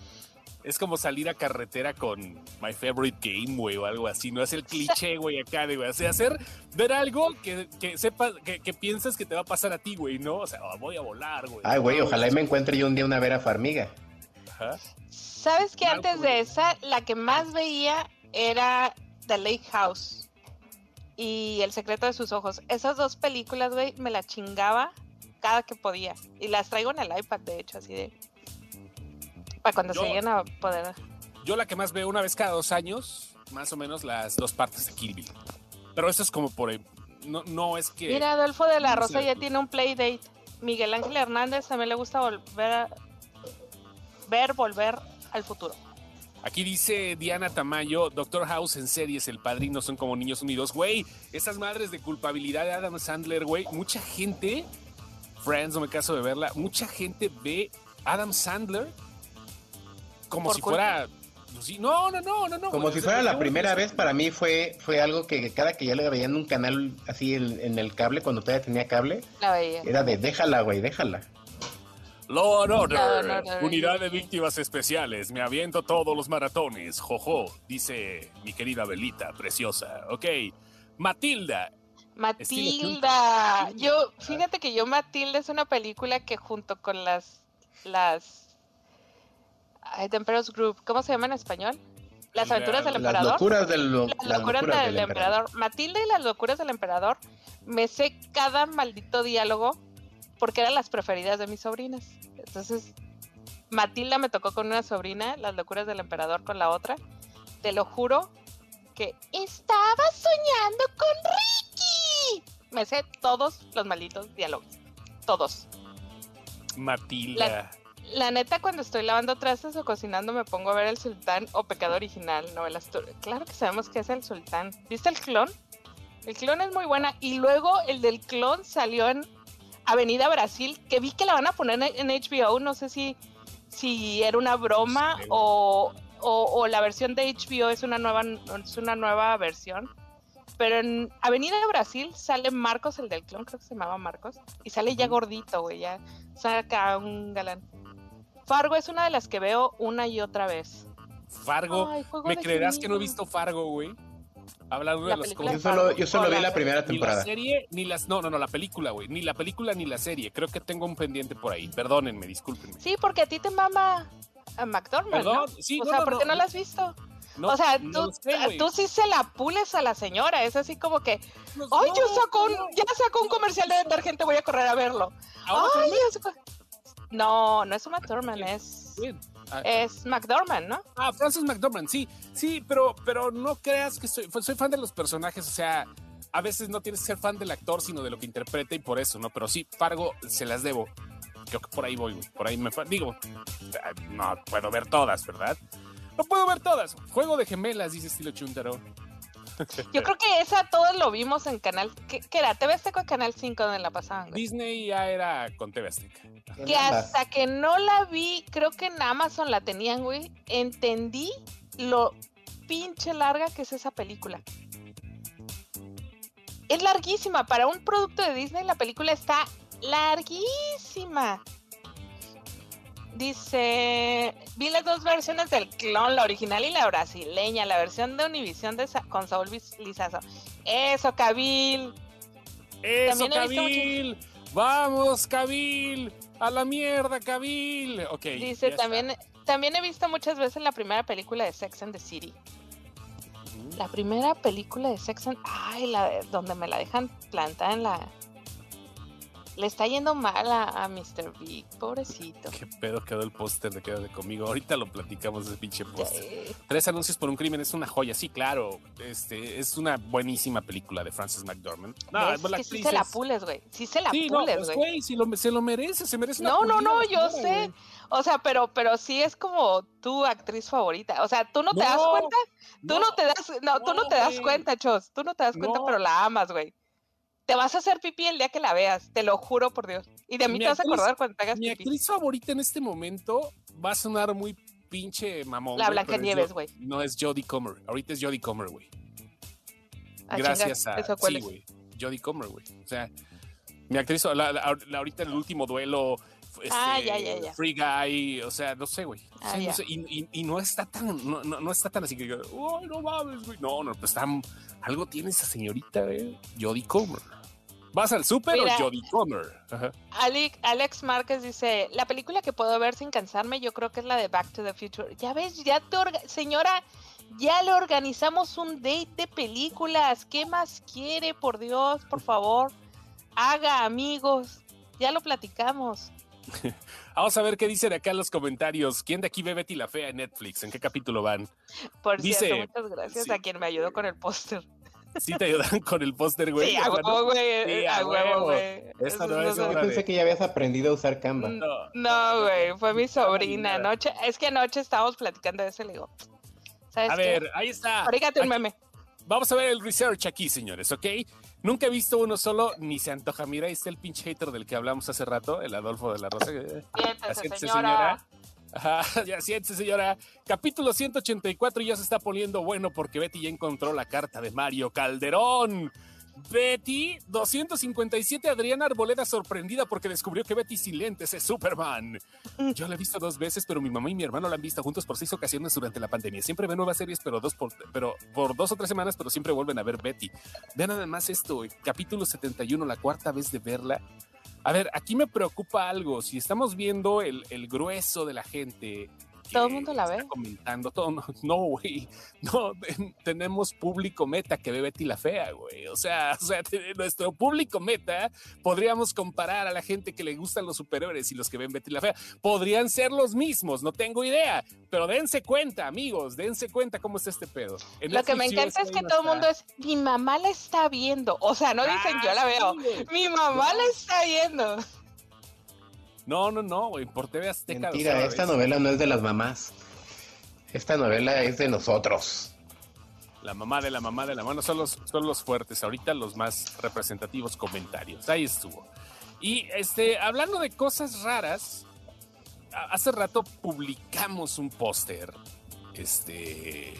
Es como salir a carretera con My Favorite Game, güey, o algo así. No es el cliché, güey, acá, de, güey. O sea, hacer, ver algo que, que sepas, que, que piensas que te va a pasar a ti, güey, ¿no? O sea, oh, voy a volar, güey. Ay, güey, No, ojalá y me encuentre yo un día una Vera Farmiga. Ajá. ¿Sabes que antes güey. de esa, la que más veía era The Lake House y El secreto de sus ojos? Esas dos películas, güey, me las chingaba cada que podía. Y las traigo en el iPad, de hecho, así de... Para cuando Yo- se lleguen a poder... Yo la que más veo una vez cada dos años, más o menos las dos partes de Kill Bill. Pero eso es como por... No, no es que... Mira, Adolfo de la Rosa ya tiene un playdate. Miguel Ángel Hernández también le gusta volver a... Ver, volver al futuro. Aquí dice Diana Tamayo, Doctor House en series, El Padrino son como niños unidos. Güey, esas madres de culpabilidad de Adam Sandler, güey. Mucha gente, Friends, no me caso de verla, mucha gente ve Adam Sandler como si fuera... pues no, no, no, no, no. Como si fuera la primera vez, para mí fue, fue algo que cada que yo le veía en un canal así en, en el cable, cuando todavía tenía cable, La veía. era de déjala, güey, déjala. Law Order. unidad de víctimas especiales, me aviento todos los maratones, jojo, dice mi querida Belita, preciosa. Ok, Matilda, Matilda. Yo, fíjate que yo Matilda es una película que junto con las las ay, The Emperor's Group, ¿cómo se llama en español? Las La- aventuras del Las emperador. locuras del, lo- Las locuras locuras del, del emperador. emperador. Matilda y las locuras del emperador. Me sé cada maldito diálogo porque eran las preferidas de mis sobrinas. Entonces, Matilda me tocó con una sobrina, las locuras del emperador con la otra. Te lo juro que estaba soñando con Me sé todos los malditos diálogos. Todos. Matilda. La neta, cuando estoy lavando trastes o cocinando, me pongo a ver el sultán o pecado original, novelas. Claro que sabemos que es el sultán. ¿Viste el clon? El clon es muy buena. Y luego el del clon salió en Avenida Brasil, que vi que la van a poner en HBO. No sé si, si era una broma o, o- o la versión de HBO es una nueva, es una nueva versión. Pero en Avenida Brasil sale Marcos, el del clon, creo que se llamaba Marcos. Y sale ya gordito, güey, ya saca un galán. Fargo es una de las que veo una y otra vez. Fargo. Ay, ¿Me creerás que no he visto Fargo, güey? Hablando La de los Yo cómics. solo, yo solo vi la primera Ni la temporada. serie, ni las. No, no, no, la película, güey. Ni la película ni la serie. Creo que tengo un pendiente por ahí. Perdónenme, discúlpenme. Sí, porque a ti te mama a McDormand, Perdón, ¿no? sí, o no, sea, no, ¿por qué no. no la has visto? No, o sea, no tú, sé, tú sí se la pules a la señora. Es así como que, No, ¡ay, ya no, sacó un, ya sacó un comercial de detergente! Voy a correr a verlo. ¡Ay, sacó- No, no es un McDormand, es, güey. Ah, es McDormand, ¿no? Ah, Francis McDormand, sí, sí, pero, pero no creas que soy, soy fan de los personajes, o sea, a veces no tienes que ser fan del actor, sino de lo que interpreta y por eso, ¿no? Pero sí, Fargo se las debo. Creo que por ahí voy. Por ahí me digo, ah, no puedo ver todas, ¿verdad? No puedo ver todas. Juego de gemelas, dice estilo Chuntaro. Yo creo que esa todos lo vimos en canal. ¿Qué, qué era? TV Azteca o Canal 5 donde la pasaban, güey? Disney ya era con TV Azteca. Que hasta que no la vi, creo que en Amazon la tenían, güey. Entendí lo pinche larga que es esa película. Es larguísima. Para un producto de Disney, la película está larguísima. Dice, vi las dos versiones del clon, la original y la brasileña, la versión de Univision de Sa- con Saúl Liz- Lizazo. Eso, Cabil. ¡Eso, Cabil! ¡Vamos, Cabil! ¡A la mierda, Cabil! Ok. Dice, está. también, también he visto muchas veces la primera película de Sex and the City. La primera película de Sex and... Ay, la de- donde me la dejan plantada en la... Le está yendo mal a, a Mr. Big, pobrecito. ¿Qué pedo quedó el póster de Quédate conmigo? Ahorita lo platicamos ese pinche póster. Tres anuncios por un crimen es una joya, sí, claro. Este es una buenísima película de Frances McDormand. No, la que sí se la es- pules, güey. Sí se la Sí, no, pules, pues, güey. si lo- se lo merece, se merece una No, no, pulida no, la yo sé. O sea, pero, pero sí es como tu actriz favorita. O sea, ¿tú no te das No, cuenta? Tú no, te das, no, tú no no, te das cuenta, Chos. Tú no te das cuenta, No. pero la amas, güey. Te vas a hacer pipí el día que la veas, te lo juro por Dios. Y de mí Mi te vas a acordar cuando te hagas Mi pipí. actriz favorita en este momento va a sonar muy pinche mamón. La güey, pero es Blancanieves, Jo- güey. No es Jodie Comer. Ahorita es Jodie Comer, güey. Ah, Gracias a. ¿eso cuál Sí, güey. Jodie Comer, güey. O sea, mi actriz, la, la- la- ahorita en el último duelo. Este, Ah, ya, ya, ya. Free Guy, o sea, no sé, güey. O Ah, no sé, y, y- y no está tan, no, no, no está tan así que, oh, no mames, güey. No, no, pues está, algo tiene esa señorita, güey. Jodie Comer. ¿Vas al súper o. Jodie Comer? Ajá. Alex, Alex Márquez dice, la película que puedo ver sin cansarme, yo creo que es la de Back to the Future. Ya ves, ya te orga- señora, ya le organizamos un date de películas. ¿Qué más quiere, por Dios, por favor? Haga amigos. Ya lo platicamos. Vamos a ver qué dicen acá en los comentarios. ¿Quién de aquí ve Betty la Fea en Netflix? ¿En qué capítulo van? Por Dice- cierto, muchas gracias sí. a quien me ayudó con el póster. ¿Sí te ayudan con el póster, güey? Sí, a huevo, güey. Sí, a huevo, güey. Esta Eso no es se- Yo pensé que ya habías aprendido a usar Canva. No. No, güey, fue mi sobrina. Anoche, es que anoche estábamos platicando de eso y le digo, ¿sabes A qué? ver, ahí está. Fíjate un Aquí- meme. Vamos a ver el research aquí, señores, ¿ok? Nunca he visto uno solo, ni se antoja. Mira, ahí está el pinche hater del que hablamos hace rato, el Adolfo de la Rosa. Siéntese, Siéntese, señora. Ajá, ya siéntese, señora. Capítulo 184 y ya se está poniendo bueno porque Betty ya encontró la carta de Mario Calderón. Betty, 257, Adriana Arboleda sorprendida porque descubrió que Betty sin lentes es Superman. Yo la he visto dos veces, pero mi mamá y mi hermano la han visto juntos por seis ocasiones durante la pandemia. Siempre ven nuevas series, pero, dos por, pero por dos o tres semanas, pero siempre vuelven a ver Betty. Vean nada más esto, capítulo 71, la cuarta vez de verla. A ver, aquí me preocupa algo. Si estamos viendo el, el grueso de la gente. Todo el mundo la ve. Comentando todo. No, no, güey. No, ten- tenemos público meta que ve Betty la Fea, güey. O sea, o sea, nuestro público meta podríamos comparar a la gente que le gustan los superhéroes y los que ven Betty la Fea. Podrían ser los mismos, no tengo idea. Pero dense cuenta, amigos, dense cuenta cómo está este pedo. En Lo que me encanta es que no todo el mundo es, mi mamá la está viendo. O sea, no dicen yo la Ah, veo. sí. Mi mamá la está viendo. No, no, no, güey, por TV Azteca. Mentira, esta es- novela no es de las mamás. Esta novela es de nosotros. La mamá de la mamá de la mano son los, son los fuertes, ahorita los más representativos comentarios. Ahí estuvo. Y este, hablando de cosas raras, hace rato publicamos un póster. Este.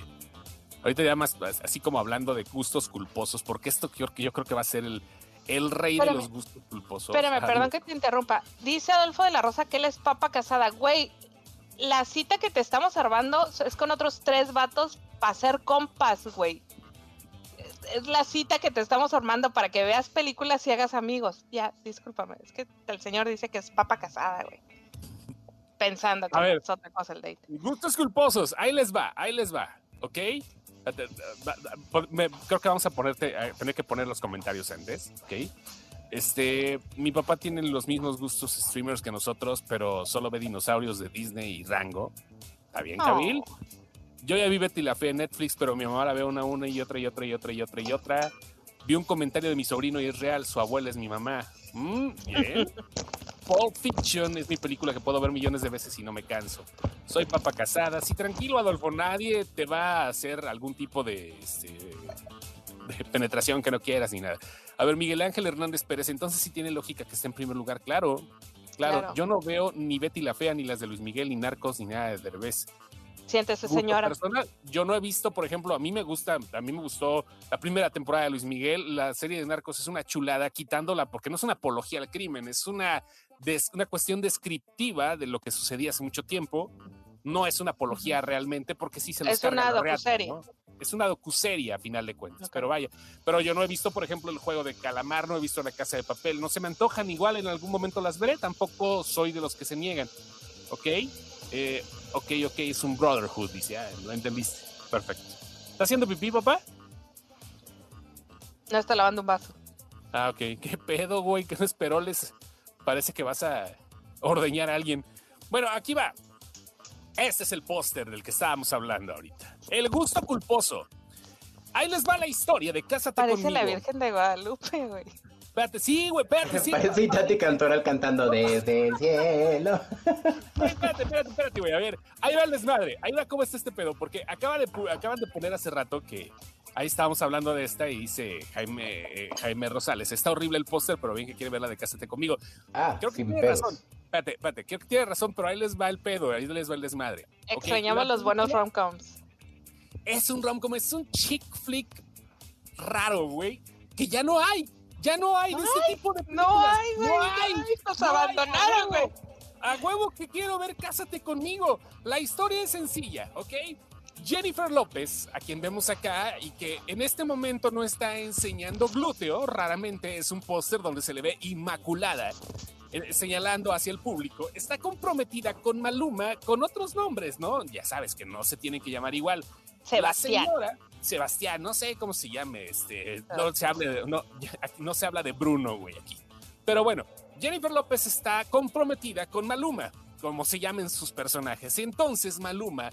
Ahorita ya más así como hablando de gustos culposos, porque esto yo, yo creo que va a ser el, el rey Espérame. de los gustos culposos. Espérame, perdón que te interrumpa. Dice Adolfo de la Rosa que él es papa casada. Güey, la cita que te estamos armando es con otros tres vatos para ser compas, güey. es la cita que te estamos formando para que veas películas y hagas amigos. Ya, discúlpame, es que el señor dice que es papa casada, güey. Pensando que es otra cosa el date. Gustos culposos, ahí les va, ahí les va, ¿ok? Me- Creo que vamos a ponerte, a tener que poner los comentarios antes, ¿ok? Este, mi papá tiene los mismos gustos streamers que nosotros, pero solo ve dinosaurios de Disney y Rango. ¿Está bien, Oh. Kabil? Yo ya vi Betty la Fe en Netflix, pero mi mamá la ve una, una y otra y otra y otra y otra y otra. Vi un comentario de mi sobrino y es real, su abuela es mi mamá. Mm, bien. Pulp Fiction es mi película que puedo ver millones de veces y no me canso. Soy papa casada. Sí, tranquilo, Adolfo, nadie te va a hacer algún tipo de, este, de penetración que no quieras ni nada. A ver, Miguel Ángel Hernández Pérez, entonces sí tiene lógica que esté en primer lugar. Claro, claro. Claro. Yo no veo ni Betty la Fea, ni las de Luis Miguel, ni Narcos, ni nada de Derbez Siéntese, señora. personal. Yo no he visto, por ejemplo, a mí me gusta, a mí me gustó la primera temporada de Luis Miguel, la serie de Narcos es una chulada, quitándola porque no es una apología al crimen, es una, una cuestión descriptiva de lo que sucedía hace mucho tiempo. No es una apología realmente porque sí se los Es carga una docuserie. ¿no? Es una docuserie a final de cuentas, pero vaya. Pero yo no he visto, por ejemplo, el juego de Calamar, no he visto La Casa de Papel, no se me antojan, igual en algún momento las veré, tampoco soy de los que se niegan. ¿Ok? Eh, ok, ok, es un brotherhood, dice. Ah, lo entendiste. Perfecto. ¿Está haciendo pipí, papá? No está lavando un vaso. Ah, ok. ¿Qué pedo, güey? ¿Qué esperoles? Parece que vas a ordeñar a alguien. Bueno, aquí va. Este es el póster del que estábamos hablando ahorita. El gusto culposo. Ahí les va la historia de Cásate Parece conmigo. la Virgen de Guadalupe, güey. Espérate, sí, güey, espérate, sí. Parece Tati Cantoral cantando desde el cielo. Espérate, espérate, espérate, güey. A ver, ahí va el desmadre. Ahí va cómo está este pedo. Porque acaba de, acaban de poner hace rato que ahí estábamos hablando de esta y dice Jaime, eh, Jaime Rosales. Está horrible el póster, pero bien que quiere ver la de Cásate conmigo. Ah, Creo que sin tiene pedos. razón. Espérate, espérate. Creo que tiene razón, pero ahí les va el pedo. Ahí les va el desmadre. Extrañamos los buenos rom-coms. Es un rom-com, es un chick flick raro, güey. Que ya no hay. Ya no hay de este tipo de películas. No hay, güey. No No hay. hay. Nos No hay, abandonaron, güey. A huevo que quiero ver Cásate conmigo. La historia es sencilla, ¿ok? Jennifer López, a quien vemos acá y que en este momento no está enseñando glúteo, raramente es un póster donde se le ve inmaculada, eh, señalando hacia el público, está comprometida con Maluma con otros nombres, ¿no? Ya sabes que no se tienen que llamar igual. Sebastián. La señora, Sebastián, no sé cómo se llame, este, no se, hable de- no, ya, aquí no se habla de Bruno, güey, aquí. Pero bueno, Jennifer López está comprometida con Maluma, como se llamen sus personajes. Entonces Maluma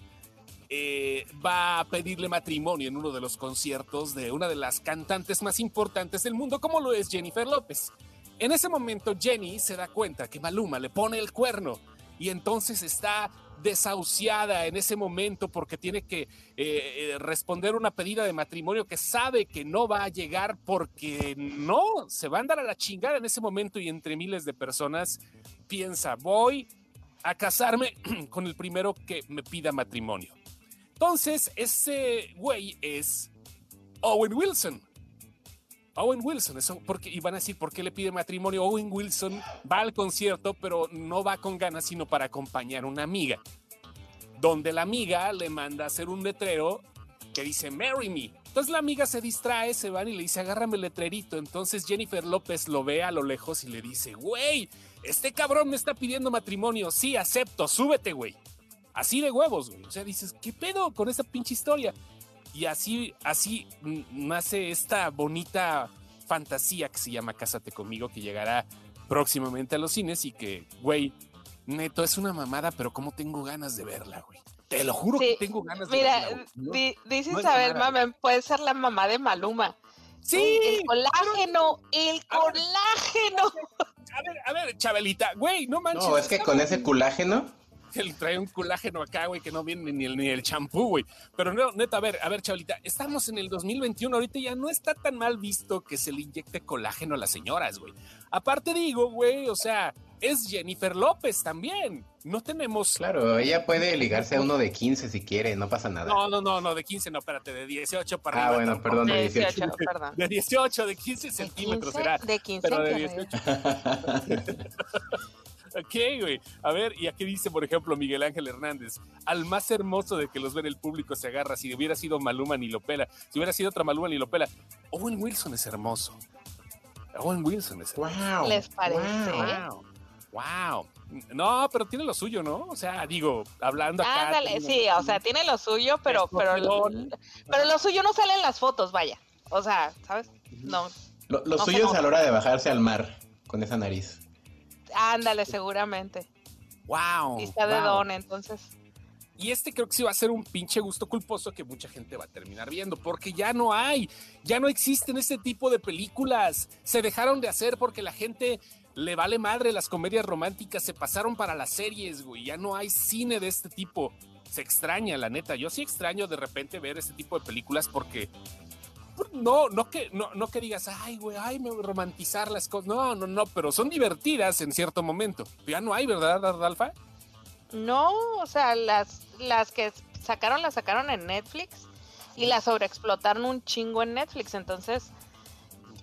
eh, va a pedirle matrimonio en uno de los conciertos de una de las cantantes más importantes del mundo, como lo es Jennifer López. En ese momento Jenny se da cuenta que Maluma le pone el cuerno y entonces está desahuciada en ese momento porque tiene que eh, eh, responder una pedida de matrimonio que sabe que no va a llegar porque no, se va a andar a la chingada en ese momento y entre miles de personas piensa, voy a casarme con el primero que me pida matrimonio. Entonces, ese güey es Owen Wilson. Owen Wilson, eso porque y van a decir por qué le pide matrimonio. Owen Wilson va al concierto, pero no va con ganas, sino para acompañar a una amiga. Donde la amiga le manda a hacer un letrero que dice Marry me. Entonces la amiga se distrae, se van y le dice agárrame el letrerito. Entonces Jennifer López lo ve a lo lejos y le dice, güey, este cabrón me está pidiendo matrimonio. Sí, acepto, súbete, güey. Así de huevos, güey. O sea, dices, ¿qué pedo con esa pinche historia? Y así, así nace esta bonita fantasía que se llama Cásate conmigo, que llegará próximamente a los cines y que, güey, neto, es una mamada, pero cómo tengo ganas de verla, güey. Te lo juro Sí, que tengo ganas de Mira, verla. güey. No- di- dice no es Isabel Mamen, puede ser la mamá de Maluma. Sí, El colágeno, el A ver. colágeno. a ver, a ver, Chabelita, güey, no manches. No, es que con ese colágeno. Él trae un colágeno acá, güey, que no viene ni el, ni el champú, güey. Pero no, neta, a ver, a ver, Chabelita, estamos en el 2021, ahorita ya no está tan mal visto que se le inyecte colágeno a las señoras, güey. Aparte digo, güey, o sea, es Jennifer López también. No tenemos... Claro, ella puede ligarse a uno de 15 si quiere, no pasa nada. No, no, no, no, de 15 no, espérate, de 18 para ah, arriba. bueno, tampoco. perdón, de De 18. 18, perdón. De 18, de 15 De centímetros 15, será. de 15 Pero de que 18. Ok, güey. A ver, y aquí dice, por ejemplo, Miguel Ángel Hernández, al más hermoso de que los ve el público se agarra. Si hubiera sido Maluma ni lo pela. Si hubiera sido otra Maluma ni lo pela. Owen Wilson es hermoso. Owen Wilson es hermoso. Wow. ¿Les parece? Wow. Wow. No, pero tiene lo suyo, ¿no? O sea, digo, hablando acá. Ándale, tiene- sí, o sea, tiene lo suyo, pero, pero, Escorpión. pero lo suyo no sale en las fotos, vaya. O sea, ¿sabes? No, Lo, lo No suyo es a la hora de bajarse al mar con esa nariz. Ándale, seguramente. Wow. Y está de wow. don, entonces. Y este creo que sí va a ser un pinche gusto culposo que mucha gente va a terminar viendo, porque ya no hay, ya no existen este tipo de películas. Se dejaron de hacer porque la gente le vale madre las comedias románticas, se pasaron para las series, güey. Ya no hay cine de este tipo. Se extraña, la neta. Yo sí extraño de repente ver este tipo de películas porque no, no que, no, no que digas, ay, güey, ay, me romantizar las cosas. No, no, no, pero son divertidas en cierto momento. Ya no hay, ¿verdad, Alfa? No, o sea, las, las que sacaron, las sacaron en Netflix y las sobreexplotaron un chingo en Netflix. Entonces,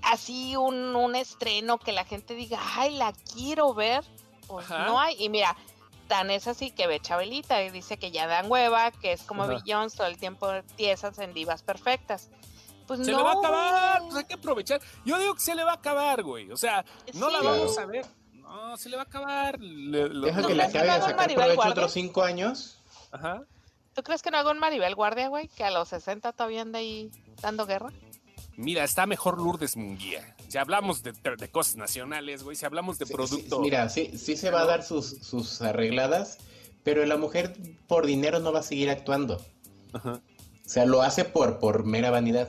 así un, un estreno que la gente diga, ay, la quiero ver, pues Ajá. no hay. Y mira, tan es así que ve Chabelita y dice que ya dan hueva, que es como Ajá. Beyoncé, todo el tiempo tiesas en divas perfectas. Pues Se no, le va a acabar, pues hay que aprovechar. Yo digo que se le va a acabar, güey. O sea, no la vamos a ver. No, se le va a acabar. Le- lo- Deja ¿No que la acabe de sacar provecho Guardia? otros cinco años. Ajá. ¿Tú crees que no hago un Maribel Guardia, güey? Que a los 60 todavía anda ahí dando guerra. Mira, está mejor Lourdes Munguía. Si hablamos de, de cosas nacionales, güey, si hablamos de Sí, producto. sí, mira, sí, sí se va a dar sus, sus arregladas, pero la mujer por dinero no va a seguir actuando. Ajá. O sea, lo hace por, por mera vanidad.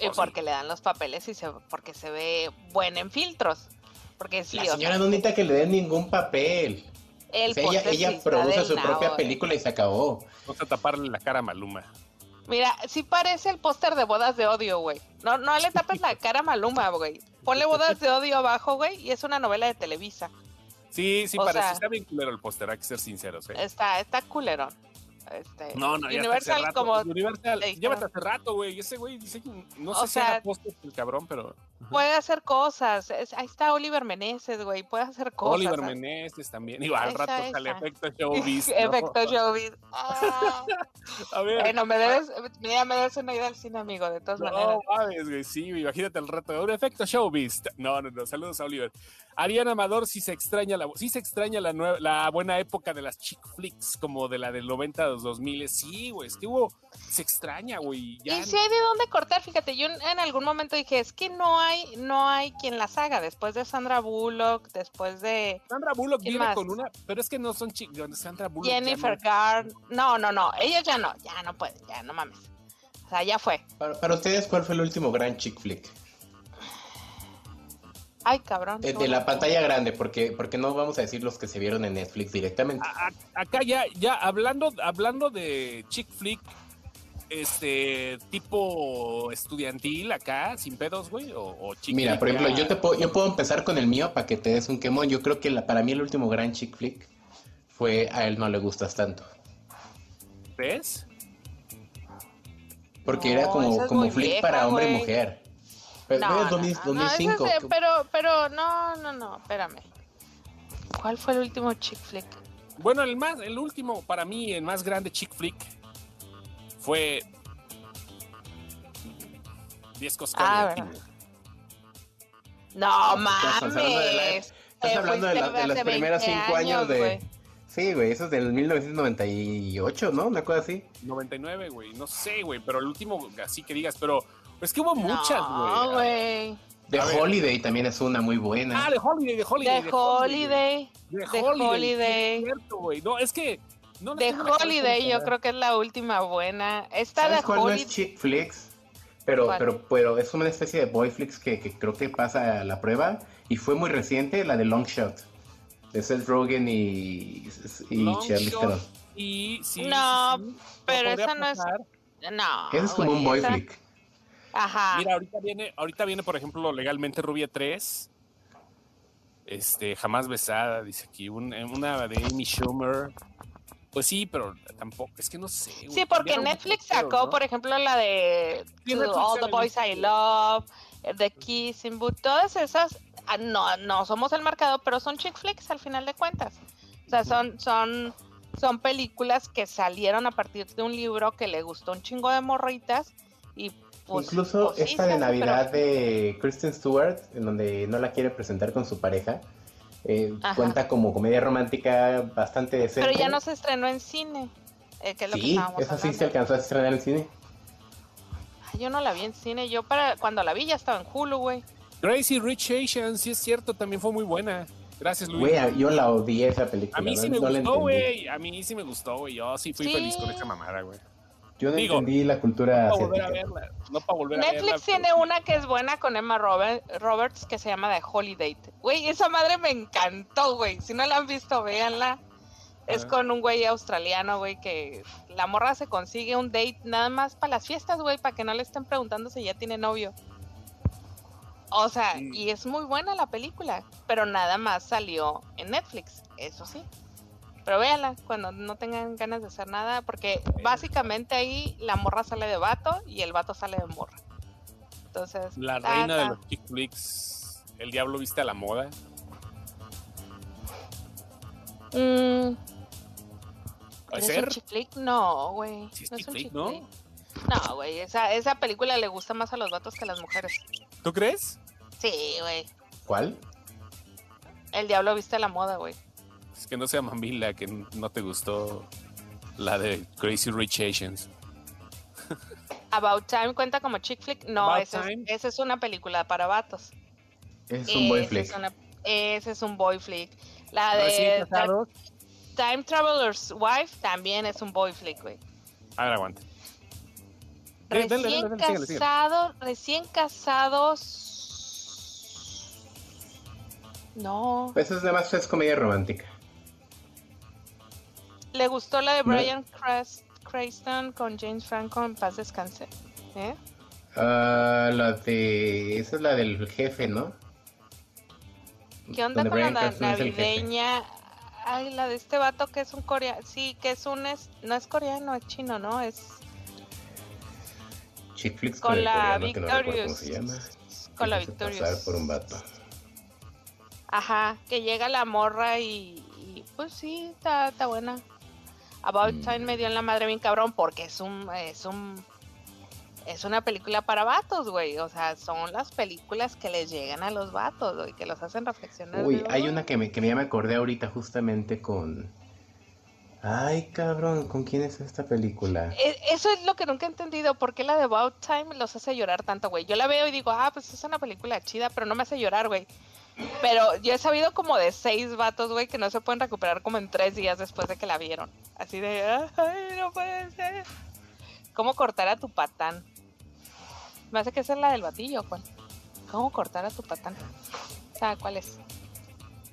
Y sí. porque le dan los papeles y se, porque se ve buena en filtros. Porque sí, la o sea, señora no necesita que le den ningún papel. el O sea, ella, póster ella produce su propia güey. película y se acabó. Vamos a taparle la cara a Maluma. Mira, sí parece el póster de bodas de odio, güey. No, no le tapes la cara a Maluma, güey. Ponle bodas de odio abajo, güey, y es una novela de Televisa. Sí, sí, O parece. sea- está bien culero el póster, hay que ser sinceros. ¿eh? Está, está culerón. Este, No, no, Universal como Universal, llévate hace rato, güey. Ese güey dice que no O sé si sea- haga póster el cabrón, pero. Puede hacer cosas. Es- ahí está Oliver Meneses, güey. Puede hacer cosas. Oliver ¿sabes? Meneses también. Igual al Esa, rato sale esa. efecto showbiz. ¿no? Efecto showbiz. Ah. A ver. bueno, me debes, mira, me debes una ida al cine, amigo, de todas maneras. No mames, güey, sí, imagínate el rato. Un efecto showbiz. No, no, no, saludos a Oliver. Ariana Amador sí se extraña la, sí se extraña la, nue- la buena época de las chick flicks, como de la del 90 a los 2000. Sí, güey, es que hubo, se extraña, güey. ya Y si hay de dónde cortar, fíjate, yo en algún momento dije, es que no hay, no hay quien las haga, después de Sandra Bullock, después de Sandra Bullock ¿Quién viene más? con una, pero es que no son chicas, Sandra Bullock. Jennifer no- Garn. No, no, no, ellos ya no, ya no pueden, ya no mames. O sea, ya fue. Para, para ustedes, ¿cuál fue el último gran chick flick? Ay, cabrón. Eh, de la pantalla grande, porque, porque no vamos a decir los que se vieron en Netflix directamente. A- a- acá ya, ya hablando, hablando de chick flick, este tipo estudiantil acá, sin pedos, güey, o, o chick Mira, por ejemplo, yo te puedo, yo puedo empezar con el mío para que te des un quemón. Yo creo que la- para mí el último gran chick flick fue A él no le gustas tanto. ¿Ves? Porque No, era como, es como flick vieja, para hombre y mujer. Pero No, no, no, es 2000 no, no, ese 2005. es de- pero, pero, no, no, no, espérame. ¿Cuál fue el último chick flick? Bueno, el más, el último, para mí, el más grande chick flick fue 10 cosas Ah. No Estás hablando de la- mames. Estás hablando de, la- de primeros 20 cinco años de... güey. Sí, güey, eso es del 1998, ¿no? Una cosa así. 99, güey, no sé, güey, pero el último, así que digas, pero es que hubo muchas, No, güey. güey. The A ver. Holiday también es una muy buena. Ah, de Holiday, de Holiday. The de Holiday. De The Holiday. Holiday. sí, es cierto, güey. No, es que. No, The Holiday, yo creo que es la última buena. Esta ¿Sabes de cuál no es Holiday. chick flicks? Pero, ¿Cuál? pero, pero es una especie de boy flicks que, que creo que pasa a la prueba y fue muy reciente, la de Long Shot, de Seth Rogen y, y Charlize. Theron. Y sí. No, sí, sí, pero esa no es-. No. Ese es como güey, un boy esa- flick. Ajá. Mira, ahorita viene, ahorita viene, por ejemplo, legalmente Rubia 3. Este, jamás besada, dice aquí. un- una de Amy Schumer. Pues sí, pero tampoco, es que no sé. güey, Sí, porque Netflix sacó, ¿no? por ejemplo, la de Sí, All the Boys. I Love, eh, The Kissing Booth, todas esas ah, no, no somos el mercado, pero son chick flicks al final de cuentas. O sea, son, son, son películas que salieron a partir de un libro que le gustó un chingo de morritas y pues, Incluso pues, esta de Navidad pero- de Kristen Stewart, en donde no la quiere presentar con su pareja, eh, cuenta como comedia romántica bastante decente. Pero ya no se estrenó en cine. eh, que es lo que Sí, estábamos esa sí se alcanzó a estrenar en cine. Ay, Yo no la vi en cine. Yo para cuando la vi ya estaba en Hulu, güey. Crazy Rich Asians, sí es cierto, también fue muy buena. Gracias, Luis. Güey, yo la odié esa película. a mí sí me no gustó, güey. A mí sí me gustó, güey. Yo sí fui Sí. feliz con esa mamada, güey. Yo no Digo, entendí la cultura No para volver a verla. No para volver a verla. Netflix pero tiene una que es buena con Emma Robe- Roberts que se llama The Holiday. Güey, esa madre me encantó, güey. Si no la han visto, véanla. Es Ajá. con un güey australiano, güey, que la morra se consigue un date nada más para las fiestas, güey, para que no le estén preguntando si ya tiene novio. O sea, Mm. y es muy buena la película, pero nada más salió en Netflix, eso sí. Pero véanla cuando no tengan ganas de hacer nada, porque básicamente ahí la morra sale de vato y el vato sale de morra. Entonces, La ta, reina de los chick flicks. El diablo viste a la moda. Mm, ¿Puede ¿es un chick flick? No, güey. Sí es no chick es un flick, chick ¿no? flick. No, güey, esa, esa película le gusta más a los vatos que a las mujeres. ¿Tú crees? Sí, güey. ¿Cuál? El diablo viste la moda, güey. Es que no sea mamila, que no te gustó la de Crazy Rich Asians. About Time cuenta como chick flick. No, esa es, Time. esa es una película para vatos. Es un boy flick. Es una- ese es un boy flick. La de. Time Traveler's Wife también es un boy flick, güey. A ver, aguanta. Dale, dale, Recién dale, dale, síguele, síguele. casados, recién casados. No. Pues es nada más es comedia romántica. ¿Le gustó la de. Brian Cranston con James Franco en paz descanse? ¿Eh? Ah, la de... Esa es la del jefe, ¿no? ¿Qué onda Donde con la Cranston el jefe. navideña? Ay, la de este vato que es un coreano. Sí, que es un. Es... No es coreano, es chino, ¿no? Es Chick flicks con el la coreano, que no Victorious. ¿Cómo se llama? Con la Victorious. pasar por un vato. Ajá, que llega la morra y, y, pues sí, está, está buena. About Mm. Time me dio en la madre bien cabrón porque es un, es un, es una película para vatos, güey. O sea, son las películas que les llegan a los vatos, güey, que los hacen reflexionar. Uy, hay una que me, que ya me acordé ahorita justamente con... Ay, cabrón, ¿con quién es esta película? E- Eso es lo que nunca he entendido, ¿por qué la de About Time los hace llorar tanto, güey? Yo la veo y digo, ah, pues es una película chida, pero no me hace llorar, güey. Pero yo he sabido como de seis vatos, güey, que no se pueden recuperar como en tres días después de que la vieron. Así de, ay, no puede ser. ¿Cómo cortar a tu patán? Me hace que esa es la del batillo, Juan. ¿Cómo cortar a tu patán? ¿Sabe cuál es?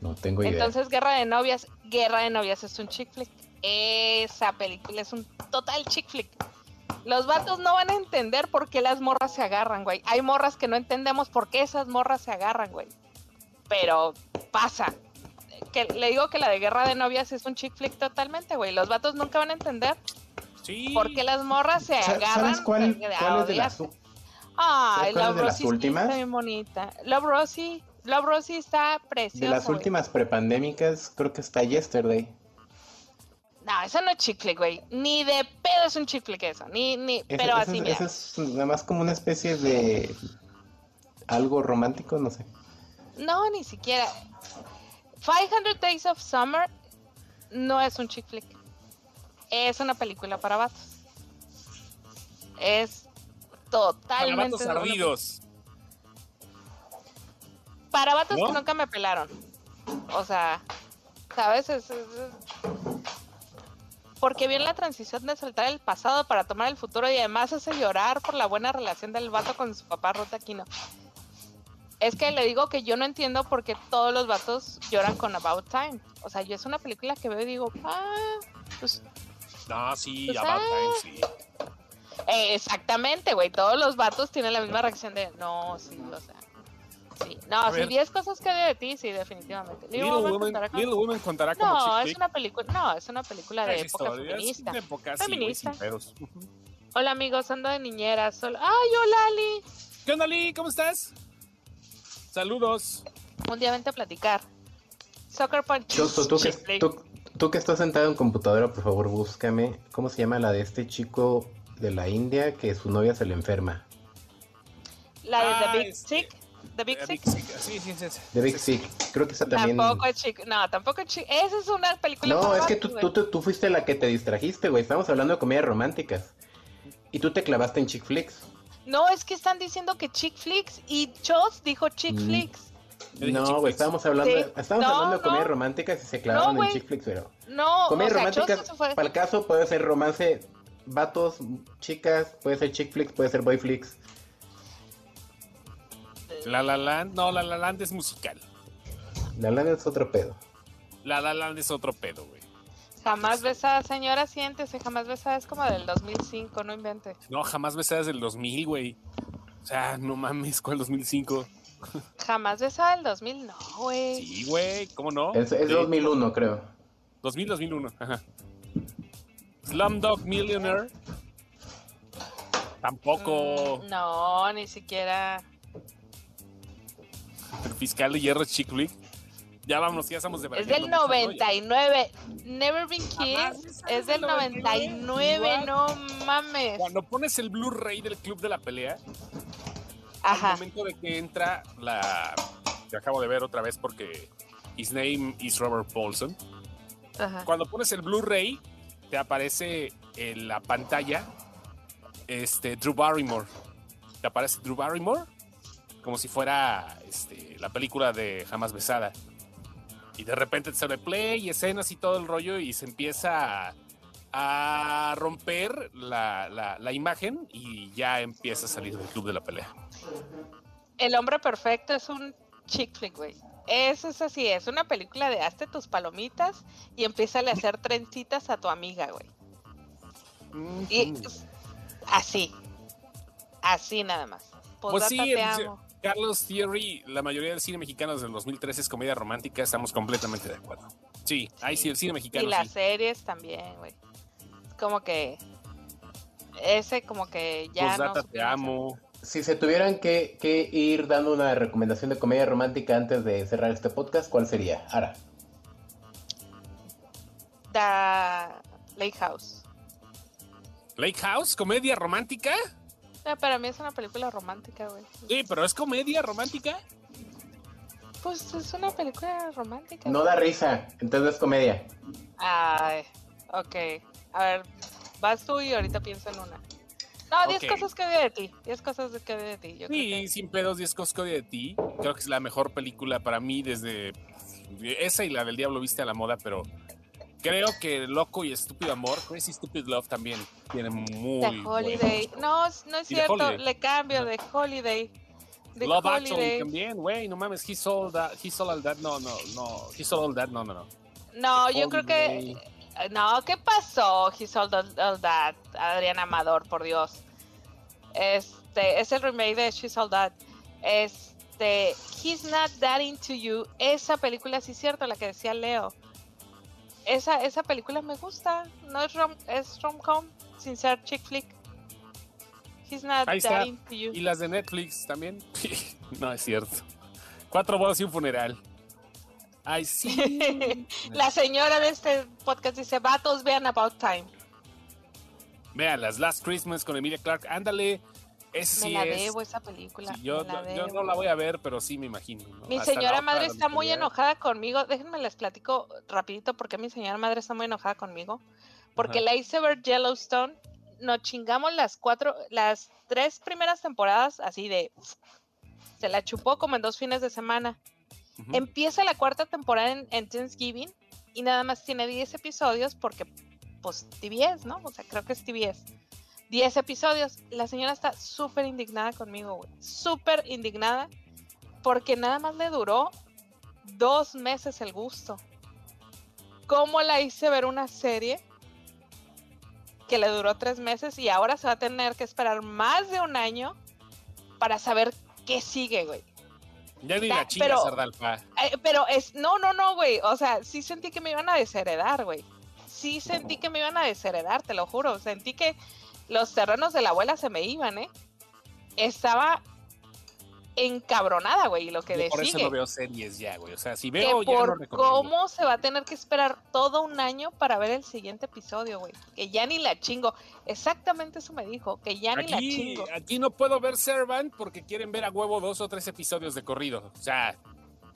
No tengo idea. Entonces, Guerra de Novias, Guerra de Novias es un chick flick. Esa película es un total chick flick. Los vatos no van a entender por qué las morras se agarran, güey. Hay morras que no entendemos por qué esas morras se agarran, güey. Pero pasa. Que le digo que la de Guerra de Novias es un chick flick totalmente, güey. Los vatos nunca van a entender Sí. por qué las morras se agarran. ¿Sabes cuál, de- de cuál es de las... odiarse. Ay, ¿sabes cuál es Love de las Rosie sí últimas? está bien bonita. Love Rosie, Love Rosie está preciosa. De las güey. últimas prepandémicas, creo que está Yesterday. No, eso no es chick flick, güey. Ni de pedo es un chick flick eso. Ni, ni, Ese- pero ese así, es- mira. ese es nada más como una especie de... Algo romántico, no sé. No, ni siquiera. 500 Days of Summer no es un chick flick. Es una película para vatos. Es totalmente. Totalmente una- ardidos. Para vatos ¿No? que nunca me pelaron. O sea, ¿sabes? Es- es- es- Porque viene la transición de soltar el pasado para tomar el futuro y además hace llorar por la buena relación del vato con su papá Ruth Aquino. Es que le digo que yo no entiendo por qué todos los vatos lloran con About Time. O sea, yo es una película que veo y digo, ah, pues No, sí, Pues, About ah. Time, sí. Eh, exactamente, güey. Todos los vatos tienen la misma reacción de no, sí, o sea. Sí. No, A sí, ver. 10 cosas que de ti, sí, definitivamente. Little Little Woman contará como- Little Woman contará como No, es una película, no, es una película de época feminista. de época, Feminista. Hola amigos, ando de niñera. Solo... Ay, hola Ali. ¿Qué onda, Lee? ¿Cómo estás? Saludos. Un día vente a platicar. Soccer Punch. Chosto, tú que, chick flick. tú, tú que estás sentado en computadora, por favor, búscame. ¿Cómo se llama la de este chico de la India que su novia se le enferma? La de Ah, The Big este, Sick. The Big Sick. Big Sick, Sí, sí, sí. sí. The Big Sick. Creo que esa también. Tampoco es chick. No, tampoco es chick. Esa es una película. No, es que tú, tú, tú fuiste la que te distrajiste, güey. Estamos hablando de comedias románticas. Y tú te clavaste en chick flicks. No, es que están diciendo que chick flicks y Chos dijo chick Mm. flicks. No, güey, estábamos hablando, Sí. estábamos No, hablando de comedias no. románticas y se clavaron No, en chick flicks, pero. No, Comedias o sea, románticas, fue. para el caso, puede ser romance, vatos, chicas, puede ser chick flicks, puede ser boy flicks. La La Land, no, La La Land es musical. La lana es otro pedo. La La Land es otro pedo, güey. Jamás besada, señora, siéntese. Jamás besada es como del 2005, no invente. No, jamás besadas del 2000, güey. O sea, no mames, ¿cuál 2005? Jamás besada del 2000, no, güey. Sí, güey, ¿cómo no? Es, es Sí. 2001, creo. 2000, 2001, ajá. Slumdog Millionaire. Tampoco. Mm, no, ni siquiera. El fiscal de hierro es chick flick. Ya vámonos, ya estamos de Es del 99. Never Been Kissed es del 99, no mames. Cuando pones el Blu-ray del Club de la Pelea, al Ajá. momento de que entra la. Que acabo de ver otra vez porque his name is Robert Paulson. ajá. Cuando pones el Blu-ray, te aparece en la pantalla este, Drew Barrymore. Te aparece Drew Barrymore como si fuera este, la película de Jamás Besada. Y de repente te sale play y escenas y todo el rollo y se empieza a, a romper la, la- la imagen y ya empieza a salir del club de la pelea. El hombre perfecto es un chick flick, güey. Eso es así, es una película de hazte tus palomitas y empieza a hacer trencitas a tu amiga, güey. Y así. Así nada más. Pues sí, te el- amo. Carlos Thierry, la mayoría del cine mexicano desde el 2013 es comedia romántica, estamos completamente de acuerdo. Sí, ahí sí, el cine Y mexicano las sí. series también, güey. Como que. Ese, como que ya. Postdata, no te amo. Si se tuvieran que, que ir dando una recomendación de comedia romántica antes de cerrar este podcast, ¿cuál sería? Ara. Da Lake House. Lake House, comedia romántica. No, para mí es una película romántica, güey. Sí, pero es comedia romántica. Pues es una película romántica. No da risa, entonces es comedia. Ay, ok. A ver, vas tú y ahorita pienso en una. No, 10 Ok. cosas que odio de ti. 10 cosas que odio de ti. Yo creo Sí, que- sin pedos, 10 cosas de ti. Creo que es la mejor película para mí desde esa y la del Diablo Viste a la Moda, pero creo que Loco y Estúpido Amor, Crazy Stupid Love también tiene muy The Holiday. No, es- no es cierto. Le cambio de Holiday. The Love Actually también, güey, no mames, he sold that, he sold all that, no, no, no, he sold all that, no, no, no. No, The yo creo que. Holiday. No, ¿qué pasó? He sold all, all that. Adrián Amador, por Dios. Este, es el remake de She Sold That. Este, He's Not That Into You. Esa película, sí es cierto, la que decía Leo. Esa, esa película me gusta. No es rom, es rom-com, sin ser chick flick. He's Not Ahí está. Into You. Y las de Netflix también. no es cierto. Cuatro bodas y un funeral. Ay, sí. La señora de este podcast dice, vatos, vean About Time. Vean, las Last Christmas con Emilia Clark, ándale. Ese Me sí la es. debo esa película. Sí, yo, la no- yo no debo. la voy a ver, pero sí me imagino. ¿no? Mi Hasta señora madre está muy enojada conmigo. Déjenme les platico rapidito porque mi señora madre está muy enojada conmigo. Porque Ajá. la hice ver Yellowstone. Nos chingamos las cuatro, las tres primeras temporadas así de... Se la chupó como en dos fines de semana. Empieza la cuarta temporada en, en Thanksgiving y nada más tiene 10 episodios porque, pues, TBS, ¿no? O sea, creo que es TBS. 10 episodios. La señora está súper indignada conmigo, güey. Súper indignada porque nada más le duró dos meses el gusto. ¿Cómo la hice ver una serie que le duró tres meses y ahora se va a tener que esperar más de un año para saber qué sigue, güey? Ya ni la chinga, Sardalfa. Eh, pero es, no, no, no, güey. O sea, sí sentí que me iban a desheredar, güey. Sí sentí que me iban a desheredar, te lo juro. Sentí que los terrenos de la abuela se me iban, ¿eh? Estaba encabronada, güey, lo que le por eso no veo series ya, güey. O sea, si que veo, ya no por recomiendo. cómo se va a tener que esperar todo un año para ver el siguiente episodio, güey. Que ya ni la chingo. Exactamente eso me dijo, que ya ni la chingo. aquí no puedo ver Servant porque quieren ver a huevo dos o tres episodios de corrido. O sea,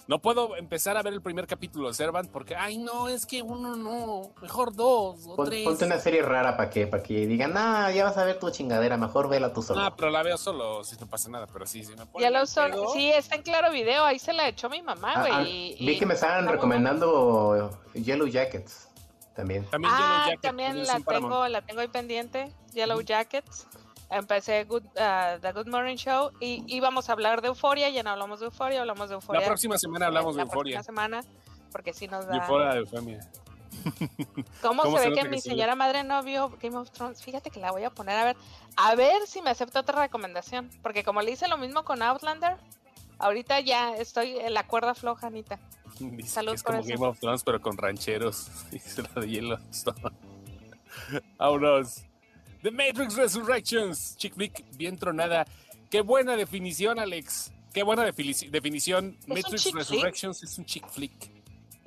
no puedo empezar a ver el primer capítulo de Servant porque, ay, no, es que uno no, mejor dos o Pon- tres. ponte una serie rara para que, para que digan, ah, ya vas a ver tu chingadera, mejor vela tú solo. Ah, pero la veo solo, si no pasa nada, pero sí, sí me pone Ya lo pedo. Sí, está en claro video. Ahí se la echó mi mamá, Ah, güey. ah, vi y- que me estaban recomendando Yellow Jackets también. También Ah, Yellow Jacket, también la tengo, la tengo ahí pendiente. Yellow Jackets. Empecé Good, ah, The Good Morning Show y íbamos a hablar de Euforia. Ya no hablamos de Euforia, hablamos de Euforia. La próxima semana hablamos de la Euforia. próxima semana, porque sí nos da. Euforia de Eufemia. ¿Cómo, ¿Cómo se se ve que mi señora madre no vio Game of Thrones? Fíjate que la voy a poner a ver. A ver si me acepta otra recomendación. Porque como le hice lo mismo con Outlander, ahorita ya estoy en la cuerda floja, Anita. Dice Salud que es por como eso. Game of Thrones, pero con rancheros. Dice la de Yellowstone. Vámonos. The Matrix Resurrections. Chick flick, bien tronada. Qué buena definición, Alex. Qué buena defini- definición. Matrix flick? Resurrections es un chick flick.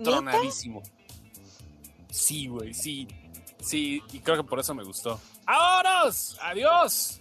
Tronadísimo. Sí, güey, sí. Sí, y creo que por eso me gustó. ¡Vámonos! ¡Adiós!